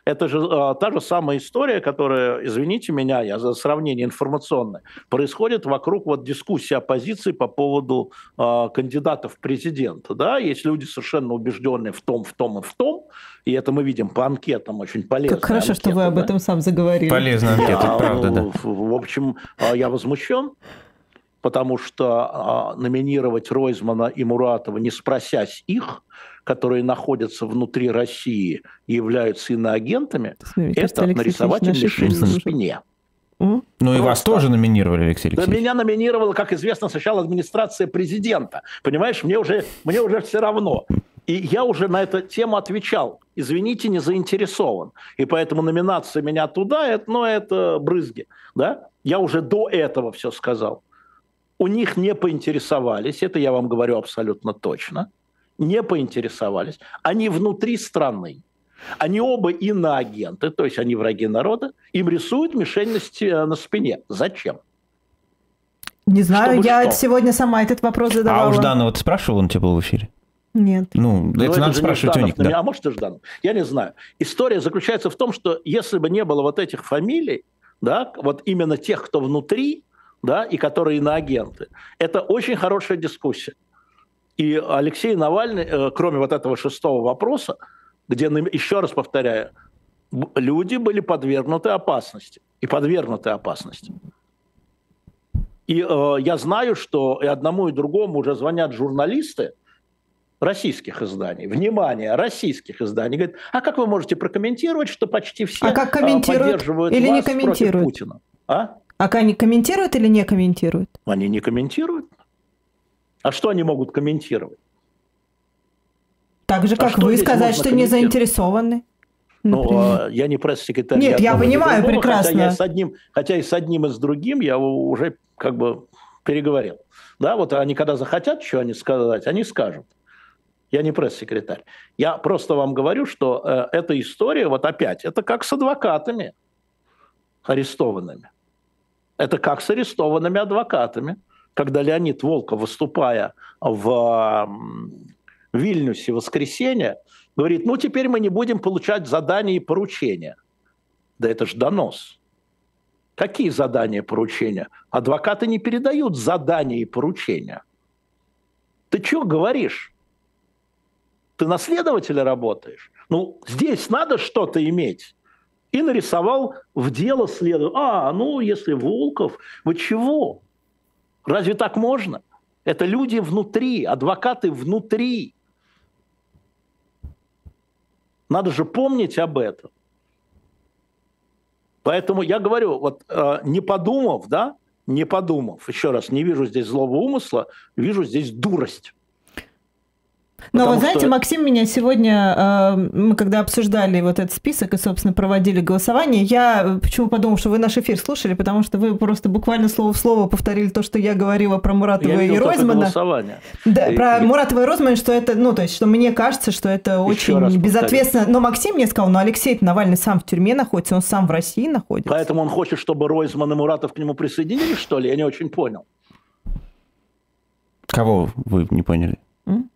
Это же э, та же самая история, которая, извините меня, я за сравнение информационное, происходит вокруг вот дискуссии оппозиции по поводу э, кандидатов в президента. Да? Есть люди совершенно убежденные в том, в том и в том, и это мы видим по анкетам очень полезно. Как хорошо, анкеты, что вы об этом сам заговорили. Полезная анкета, правда, да. В общем, э, я возмущен, потому что э, номинировать Ройзмана и Муратова, не спросясь их, которые находятся внутри России и являются иноагентами, Смотрите, это нарисовать им мишень на спине. Ну Просто. и вас тоже номинировали, Алексей Алексеевич. Да меня номинировала, как известно, сначала администрация президента. Понимаешь, мне уже, мне уже все равно. И я уже на эту тему отвечал. Извините, не заинтересован. И поэтому номинация меня туда, это, ну, это брызги. Да? Я уже до этого все сказал. У них не поинтересовались, это я вам говорю абсолютно точно не поинтересовались. Они внутри страны. Они оба иноагенты, то есть они враги народа. Им рисуют мишень на, спине. Зачем? Не знаю, Чтобы я что? сегодня сама этот вопрос задавала. А у Жданова ты спрашивал, он тебя был в эфире? Нет. Ну, это, это надо спрашивать у них. Да. А может, и Жданов? Я не знаю. История заключается в том, что если бы не было вот этих фамилий, да, вот именно тех, кто внутри, да, и которые иноагенты, это очень хорошая дискуссия. И Алексей Навальный, э, кроме вот этого шестого вопроса, где, еще раз повторяю, люди были подвергнуты опасности. И подвергнуты опасности. И э, я знаю, что и одному, и другому уже звонят журналисты российских изданий. Внимание, российских изданий. Говорят, а как вы можете прокомментировать, что почти все а как комментируют поддерживают или вас не комментируют? против Путина? А? А они комментируют или не комментируют? Они не комментируют. А что они могут комментировать? Так же, а как а вы сказать, что не заинтересованы. Ну, а я не пресс-секретарь. Нет, я, я понимаю другого, прекрасно. Хотя, я с одним, хотя и с одним, и с другим я уже как бы переговорил. Да, вот они когда захотят что они сказать, они скажут. Я не пресс-секретарь. Я просто вам говорю, что э, эта история, вот опять, это как с адвокатами арестованными. Это как с арестованными адвокатами когда Леонид Волков, выступая в Вильнюсе в воскресенье, говорит, ну теперь мы не будем получать задания и поручения. Да это же донос. Какие задания и поручения? Адвокаты не передают задания и поручения. Ты что говоришь? Ты на следователя работаешь? Ну, здесь надо что-то иметь. И нарисовал в дело следователя. А, ну, если Волков, вы чего? Разве так можно? Это люди внутри, адвокаты внутри. Надо же помнить об этом. Поэтому я говорю, вот э, не подумав, да, не подумав, еще раз, не вижу здесь злого умысла, вижу здесь дурость. Но вы знаете, что... Максим меня сегодня, э, мы когда обсуждали вот этот список и, собственно, проводили голосование, я почему подумал, что вы наш эфир слушали, потому что вы просто буквально слово в слово повторили то, что я говорила про Муратова я и Ройзмана. Голосование. Да, и, про и... Муратова и Ройзмана, что это, ну, то есть, что мне кажется, что это Еще очень безответственно. Но Максим мне сказал, ну, Алексей Навальный сам в тюрьме находится, он сам в России находится. Поэтому он хочет, чтобы Ройзман и Муратов к нему присоединились, что ли? Я не очень понял. Кого вы не поняли? М?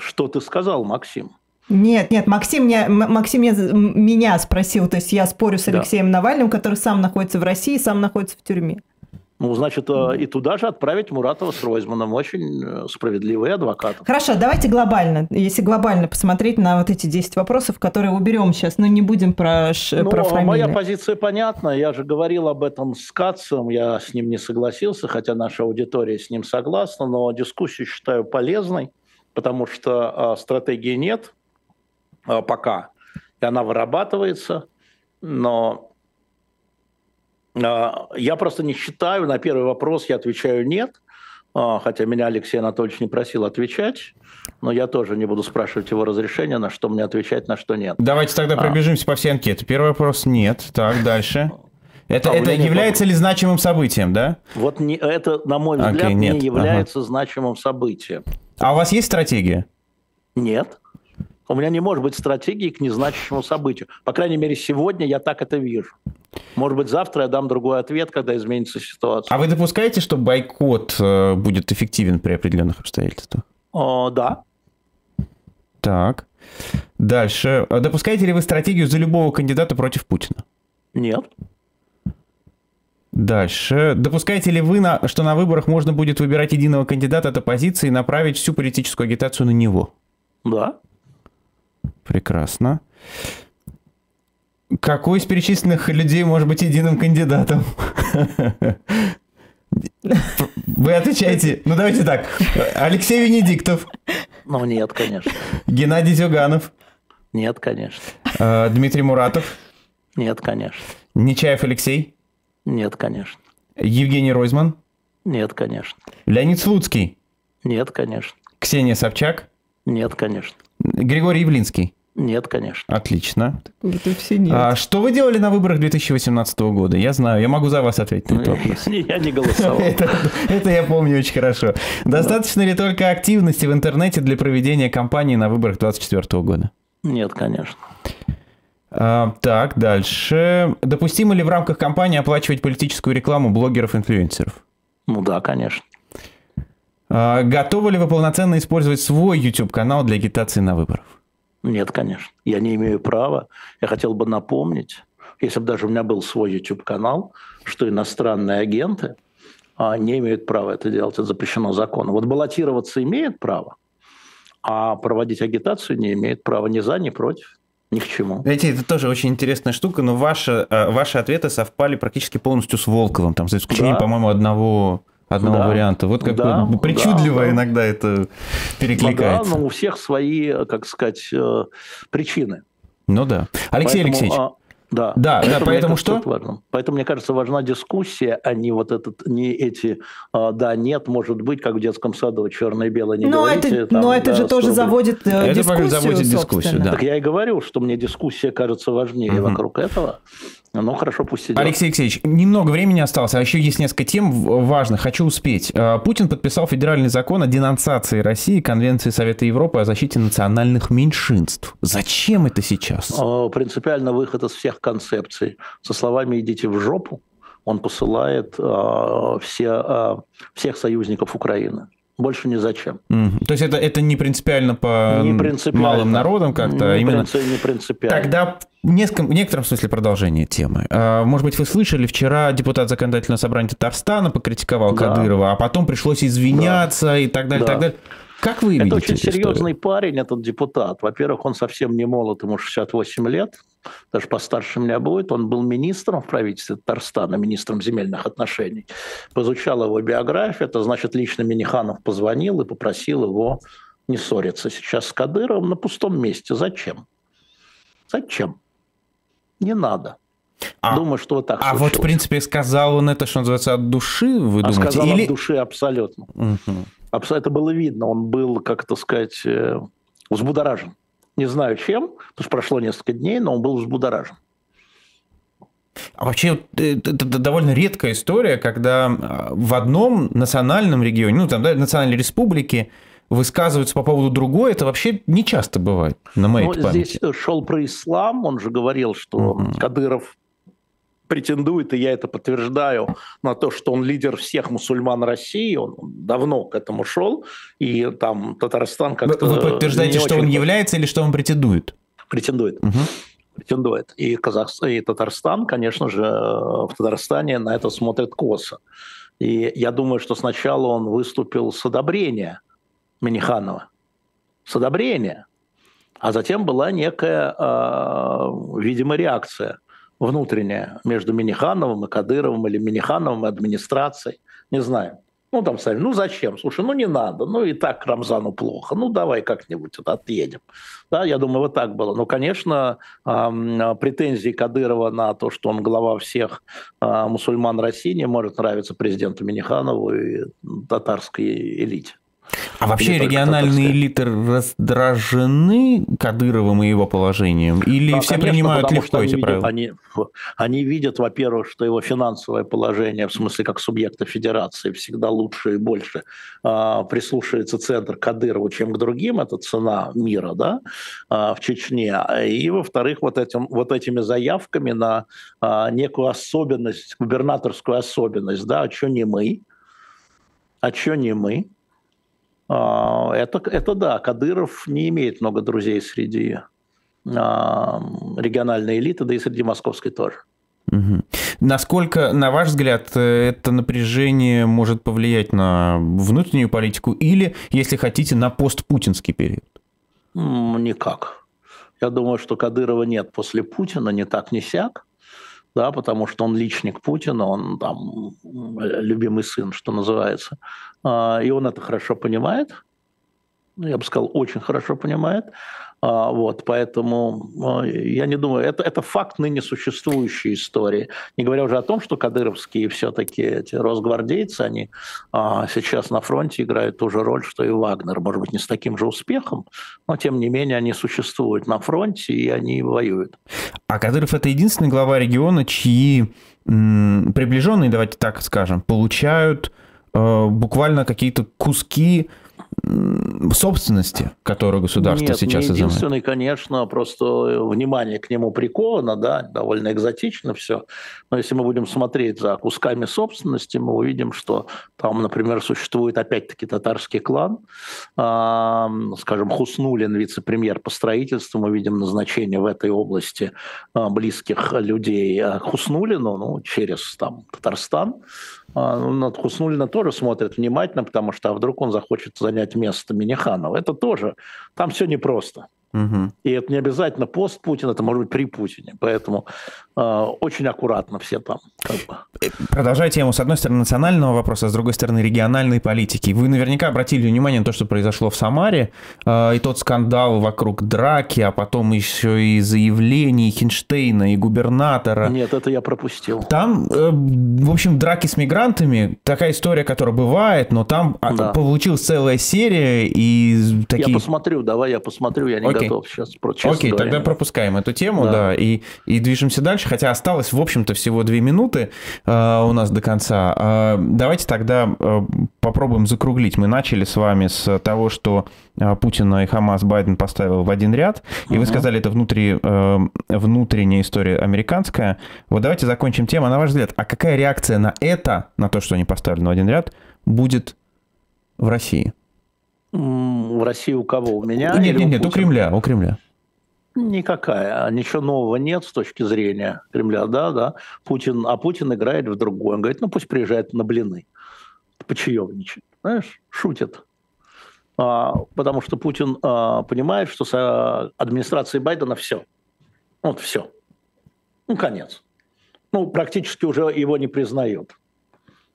Что ты сказал, Максим? Нет, нет, Максим, меня, Максим меня, меня спросил, то есть я спорю с Алексеем да. Навальным, который сам находится в России, сам находится в тюрьме. Ну, значит, э, и туда же отправить Муратова с Ройзманом. Очень э, справедливый адвокат. Хорошо, давайте глобально. Если глобально посмотреть на вот эти 10 вопросов, которые уберем сейчас, но не будем про, ну, про фамилии. Моя позиция понятна. Я же говорил об этом с Кацем, я с ним не согласился, хотя наша аудитория с ним согласна, но дискуссию считаю полезной, потому что а, стратегии нет а, пока, и она вырабатывается, но а, я просто не считаю, на первый вопрос я отвечаю нет, хотя меня Алексей Анатольевич не просил отвечать, но я тоже не буду спрашивать его разрешения, на что мне отвечать, на что нет. Давайте тогда пробежимся а. по всей анкете. Первый вопрос – нет. Так, дальше. Это, а это является ли значимым событием, да? Вот не, это, на мой взгляд, okay, не является ага. значимым событием. А у вас есть стратегия? Нет. У меня не может быть стратегии к незначащему событию. По крайней мере, сегодня я так это вижу. Может быть, завтра я дам другой ответ, когда изменится ситуация. А вы допускаете, что бойкот э, будет эффективен при определенных обстоятельствах? О, да. Так. Дальше. Допускаете ли вы стратегию за любого кандидата против Путина? Нет. Дальше. Допускаете ли вы, на, что на выборах можно будет выбирать единого кандидата от оппозиции и направить всю политическую агитацию на него? Да. Прекрасно. Какой из перечисленных людей может быть единым кандидатом? Вы отвечаете. Ну, давайте так. Алексей Венедиктов. Ну, нет, конечно. Геннадий Зюганов. Нет, конечно. А, Дмитрий Муратов. Нет, конечно. Нечаев Алексей. Нет, конечно. Евгений Ройзман. Нет, конечно. Леонид Слуцкий. Нет, конечно. Ксения Собчак. Нет, конечно. Григорий Явлинский. Нет, конечно. Отлично. Это все нет. А что вы делали на выборах 2018 года? Я знаю, я могу за вас ответить на этот вопрос. Я не голосовал. Это я помню очень хорошо. Достаточно ли только активности в интернете для проведения кампании на выборах 2024 года? Нет, конечно. А, так, дальше. Допустимо ли в рамках кампании оплачивать политическую рекламу блогеров-инфлюенсеров? Ну да, конечно. А, готовы ли вы полноценно использовать свой YouTube-канал для агитации на выборах? Нет, конечно. Я не имею права. Я хотел бы напомнить, если бы даже у меня был свой YouTube-канал, что иностранные агенты а, не имеют права это делать. Это запрещено законом. Вот баллотироваться имеют право, а проводить агитацию не имеет права ни за, ни против. Ни к чему. Знаете, это тоже очень интересная штука, но ваши, э, ваши ответы совпали практически полностью с Волковым, там, за исключением, да. по-моему, одного одного да, варианта. Вот как да, бы причудливо да, иногда это перекликается. Да, но у всех свои, как сказать, э, причины. Ну да. Алексей Поэтому, Алексеевич. Да, да, да поэтому что? Важно. Поэтому, мне кажется, важна дискуссия, а не вот этот, не эти, а, да, нет, может быть, как в детском саду, черное и белое, не но говорите. Это, там, но это да, же тоже заводит э, это дискуссию, заводит дискуссию, да. Так я и говорю, что мне дискуссия кажется важнее угу. вокруг этого. Ну, хорошо, пусть идет. Алексей Алексеевич, немного времени осталось, а еще есть несколько тем важных, хочу успеть. А, Путин подписал федеральный закон о денонсации России Конвенции Совета Европы о защите национальных меньшинств. Зачем это сейчас? А, принципиально выход из всех концепций. Со словами «идите в жопу» он посылает э, все, всех союзников Украины. Больше ни зачем. Mm. То есть это, это не принципиально по не принципиально. малым народам как-то? А не, именно... принци... не принципиально. Тогда в, нескольком, в некотором смысле продолжение темы. А, может быть, вы слышали, вчера депутат законодательного собрания Татарстана покритиковал да. Кадырова, а потом пришлось извиняться да. и так далее, да. так далее. Как вы это видите очень серьезный историю? парень, этот депутат. Во-первых, он совсем не молод, ему 68 лет, даже постарше меня будет. Он был министром в правительстве Татарстана, министром земельных отношений. Поизучал его биографию, это значит, лично Миниханов позвонил и попросил его не ссориться сейчас с Кадыровым на пустом месте. Зачем? Зачем? Не надо. А, Думаю, что вот так. А случилось. вот, в принципе, сказал он это, что называется, от души, вы а думаете? Сказал Или... от души абсолютно. Угу. Это было видно. Он был, как это сказать, э, взбудоражен. Не знаю чем, потому что прошло несколько дней, но он был взбудоражен. А вообще, э, это довольно редкая история, когда а, в одном национальном регионе, ну, там, да, национальной республике, высказываются по поводу другой, это вообще не часто бывает на моей ну, Здесь шел про ислам, он же говорил, что угу. Кадыров претендует, и я это подтверждаю, на то, что он лидер всех мусульман России, он давно к этому шел, и там Татарстан как-то... Вы подтверждаете, что очень... он является или что он претендует? Претендует. Угу претендует. И Казахстан, и Татарстан, конечно же, в Татарстане на это смотрят косо. И я думаю, что сначала он выступил с одобрения Миниханова. С одобрения. А затем была некая, э, видимо, реакция внутренняя между Минихановым и Кадыровым или Минихановым и администрацией. Не знаю. Ну, там сказали, ну зачем? Слушай, ну не надо, ну и так Рамзану плохо, ну давай как-нибудь отъедем. Да, я думаю, вот так было. Но, конечно, претензии Кадырова на то, что он глава всех а, мусульман России, не может нравиться президенту Миниханову и татарской элите. А вообще региональные элиты раздражены Кадыровым и его положением? Или да, все конечно, принимают легко эти видят, правила? Они, они видят, во-первых, что его финансовое положение, в смысле как субъекта федерации, всегда лучше и больше а, прислушивается центр Кадырову, чем к другим. Это цена мира да, а, в Чечне. И, во-вторых, вот, этим, вот этими заявками на а, некую особенность, губернаторскую особенность, да, а что не мы? А что не мы? А, это, это да, Кадыров не имеет много друзей среди а, региональной элиты, да и среди московской тоже. Угу. Насколько, на ваш взгляд, это напряжение может повлиять на внутреннюю политику или, если хотите, на постпутинский период? Никак. Я думаю, что Кадырова нет после Путина, не так, не сяк да, потому что он личник Путина, он там любимый сын, что называется. А, и он это хорошо понимает, я бы сказал, очень хорошо понимает. А, вот, поэтому а, я не думаю, это, это факт ныне существующей истории. Не говоря уже о том, что кадыровские все-таки эти росгвардейцы, они а, сейчас на фронте играют ту же роль, что и Вагнер. Может быть, не с таким же успехом, но тем не менее они существуют на фронте и они воюют. А Кадыров – это единственный глава региона, чьи м, приближенные, давайте так скажем, получают э, буквально какие-то куски собственности, которую государство Нет, сейчас не единственный, конечно, просто внимание к нему приковано, да, довольно экзотично все. Но если мы будем смотреть за кусками собственности, мы увидим, что там, например, существует опять-таки татарский клан, э, скажем, Хуснулин, вице-премьер по строительству, мы видим назначение в этой области э, близких людей Хуснулину, ну, через там Татарстан, а, ну, тоже смотрят внимательно, потому что а вдруг он захочет занять место Миниханова. Это тоже, там все непросто. Угу. И это не обязательно пост Путина, это может быть при Путине. Поэтому очень аккуратно все там. Как бы. Э, продолжая тему, с одной стороны, национального вопроса, с другой стороны, региональной политики. Вы наверняка обратили внимание на то, что произошло в Самаре, э, и тот скандал вокруг драки, а потом еще и заявлений Хинштейна и губернатора. Нет, это я пропустил. Там, э, в общем, драки с мигрантами, такая история, которая бывает, но там а, да. получилась целая серия и такие... Я посмотрю, давай я посмотрю, я не готов сейчас. Окей, говоря. тогда пропускаем эту тему, да, да и, и движемся дальше, хотя осталось, в общем-то, всего две минуты э, у нас до конца. Э, давайте тогда э, попробуем закруглить. Мы начали с вами с того, что э, Путина и Хамас Байден поставил в один ряд, и угу. вы сказали, это внутри, э, внутренняя история американская. Вот давайте закончим тему. На ваш взгляд, а какая реакция на это, на то, что они поставили в один ряд, будет в России? В России у кого? У меня? Нет, нет, нет, у Кремля, у Кремля. Никакая. Ничего нового нет с точки зрения Кремля. Да, да. Путин, а Путин играет в другое. Он говорит, ну пусть приезжает на блины. Почаевничает. Знаешь, шутит. А, потому что Путин а, понимает, что с а, администрацией Байдена все. Вот все. Ну, конец. Ну, практически уже его не признают.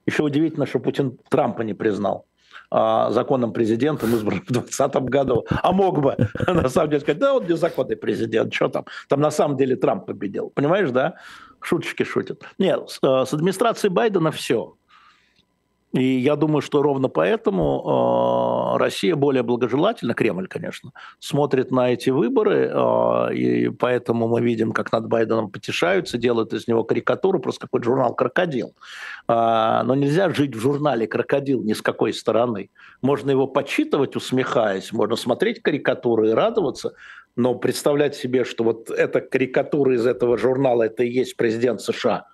Еще удивительно, что Путин Трампа не признал а, законным президентом избран в 2020 году. А мог бы, на самом деле, сказать, да, он незаконный президент, что там? Там на самом деле Трамп победил. Понимаешь, да? Шуточки шутят. Нет, с, э, с администрацией Байдена все. И я думаю, что ровно поэтому э, Россия более благожелательно, Кремль, конечно, смотрит на эти выборы, э, и поэтому мы видим, как над Байденом потешаются, делают из него карикатуру, просто какой-то журнал «Крокодил». Э, но нельзя жить в журнале «Крокодил» ни с какой стороны. Можно его почитывать, усмехаясь, можно смотреть карикатуры и радоваться, но представлять себе, что вот эта карикатура из этого журнала, это и есть президент США,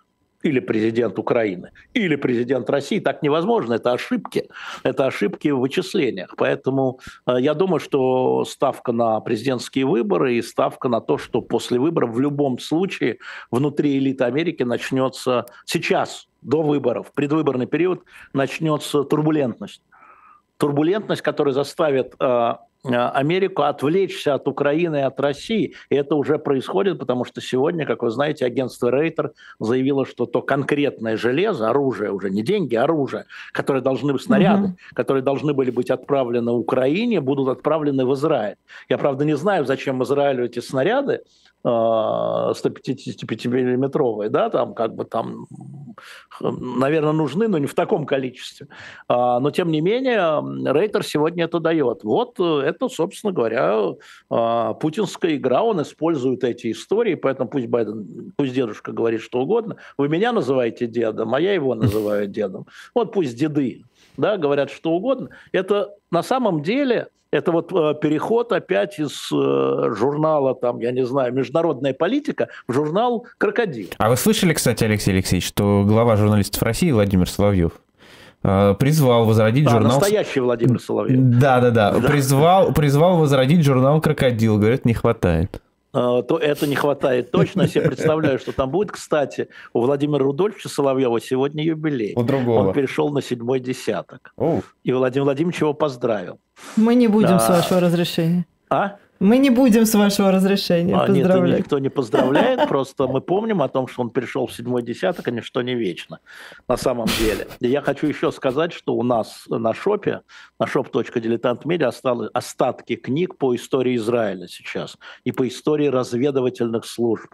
или президент Украины, или президент России. Так невозможно, это ошибки, это ошибки в вычислениях. Поэтому э, я думаю, что ставка на президентские выборы и ставка на то, что после выборов в любом случае внутри элиты Америки начнется сейчас, до выборов, предвыборный период, начнется турбулентность. Турбулентность, которая заставит э, Америку отвлечься от Украины и от России. И это уже происходит, потому что сегодня, как вы знаете, агентство Рейтер заявило, что то конкретное железо, оружие, уже не деньги, а оружие, которые должны быть снаряды, угу. которые должны были быть отправлены Украине, будут отправлены в Израиль. Я, правда, не знаю, зачем Израилю эти снаряды, 155-миллиметровые, да, там как бы там, наверное, нужны, но не в таком количестве. А, но, тем не менее, Рейтер сегодня это дает. Вот это, собственно говоря, а, путинская игра, он использует эти истории, поэтому пусть Байден, пусть дедушка говорит что угодно. Вы меня называете дедом, а я его называю дедом. Вот пусть деды да, говорят что угодно. Это на самом деле это вот э, переход опять из э, журнала, там, я не знаю, «Международная политика» в журнал «Крокодил». А вы слышали, кстати, Алексей Алексеевич, что глава журналистов России Владимир Соловьев э, призвал возродить да, журнал... настоящий Владимир Соловьев. Да-да-да, призвал, призвал возродить журнал «Крокодил». Говорят, не хватает. А, то это не хватает точно. Я себе представляю, что там будет. Кстати, у Владимира Рудольфовича Соловьева сегодня юбилей. У другого. Он перешел на седьмой десяток. О. И Владимир Владимирович его поздравил. Мы не будем, да. с вашего разрешения. А? Мы не будем с вашего разрешения а, поздравлять. Нет, никто не поздравляет, просто мы помним о том, что он пришел в седьмой десяток, а ничто не вечно на самом деле. И я хочу еще сказать, что у нас на шопе, на shop.diletant.media осталось остатки книг по истории Израиля сейчас и по истории разведывательных служб.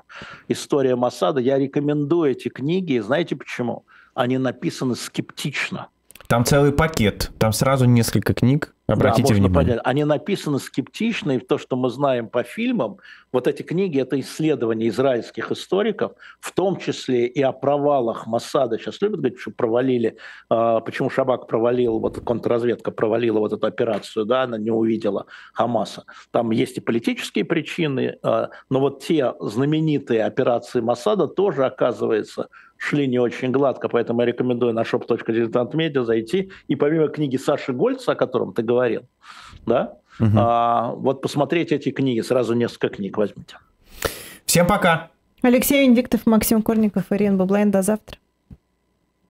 История Масада. Я рекомендую эти книги. Знаете почему? Они написаны скептично там целый пакет, там сразу несколько книг. Обратите да, внимание. Понять. Они написаны скептично, и то, что мы знаем по фильмам, вот эти книги – это исследования израильских историков, в том числе и о провалах Масада. Сейчас любят говорить, что провалили, э, почему Шабак провалил, вот контрразведка провалила вот эту операцию, да, она не увидела Хамаса. Там есть и политические причины, э, но вот те знаменитые операции Масада тоже, оказывается, шли не очень гладко, поэтому я рекомендую на shop.diletantmedia зайти и помимо книги Саши Гольца, о котором ты говорил, да, угу. а, вот посмотреть эти книги, сразу несколько книг возьмите. Всем пока! Алексей Венедиктов, Максим Корников, Ирина Баблайн. До завтра.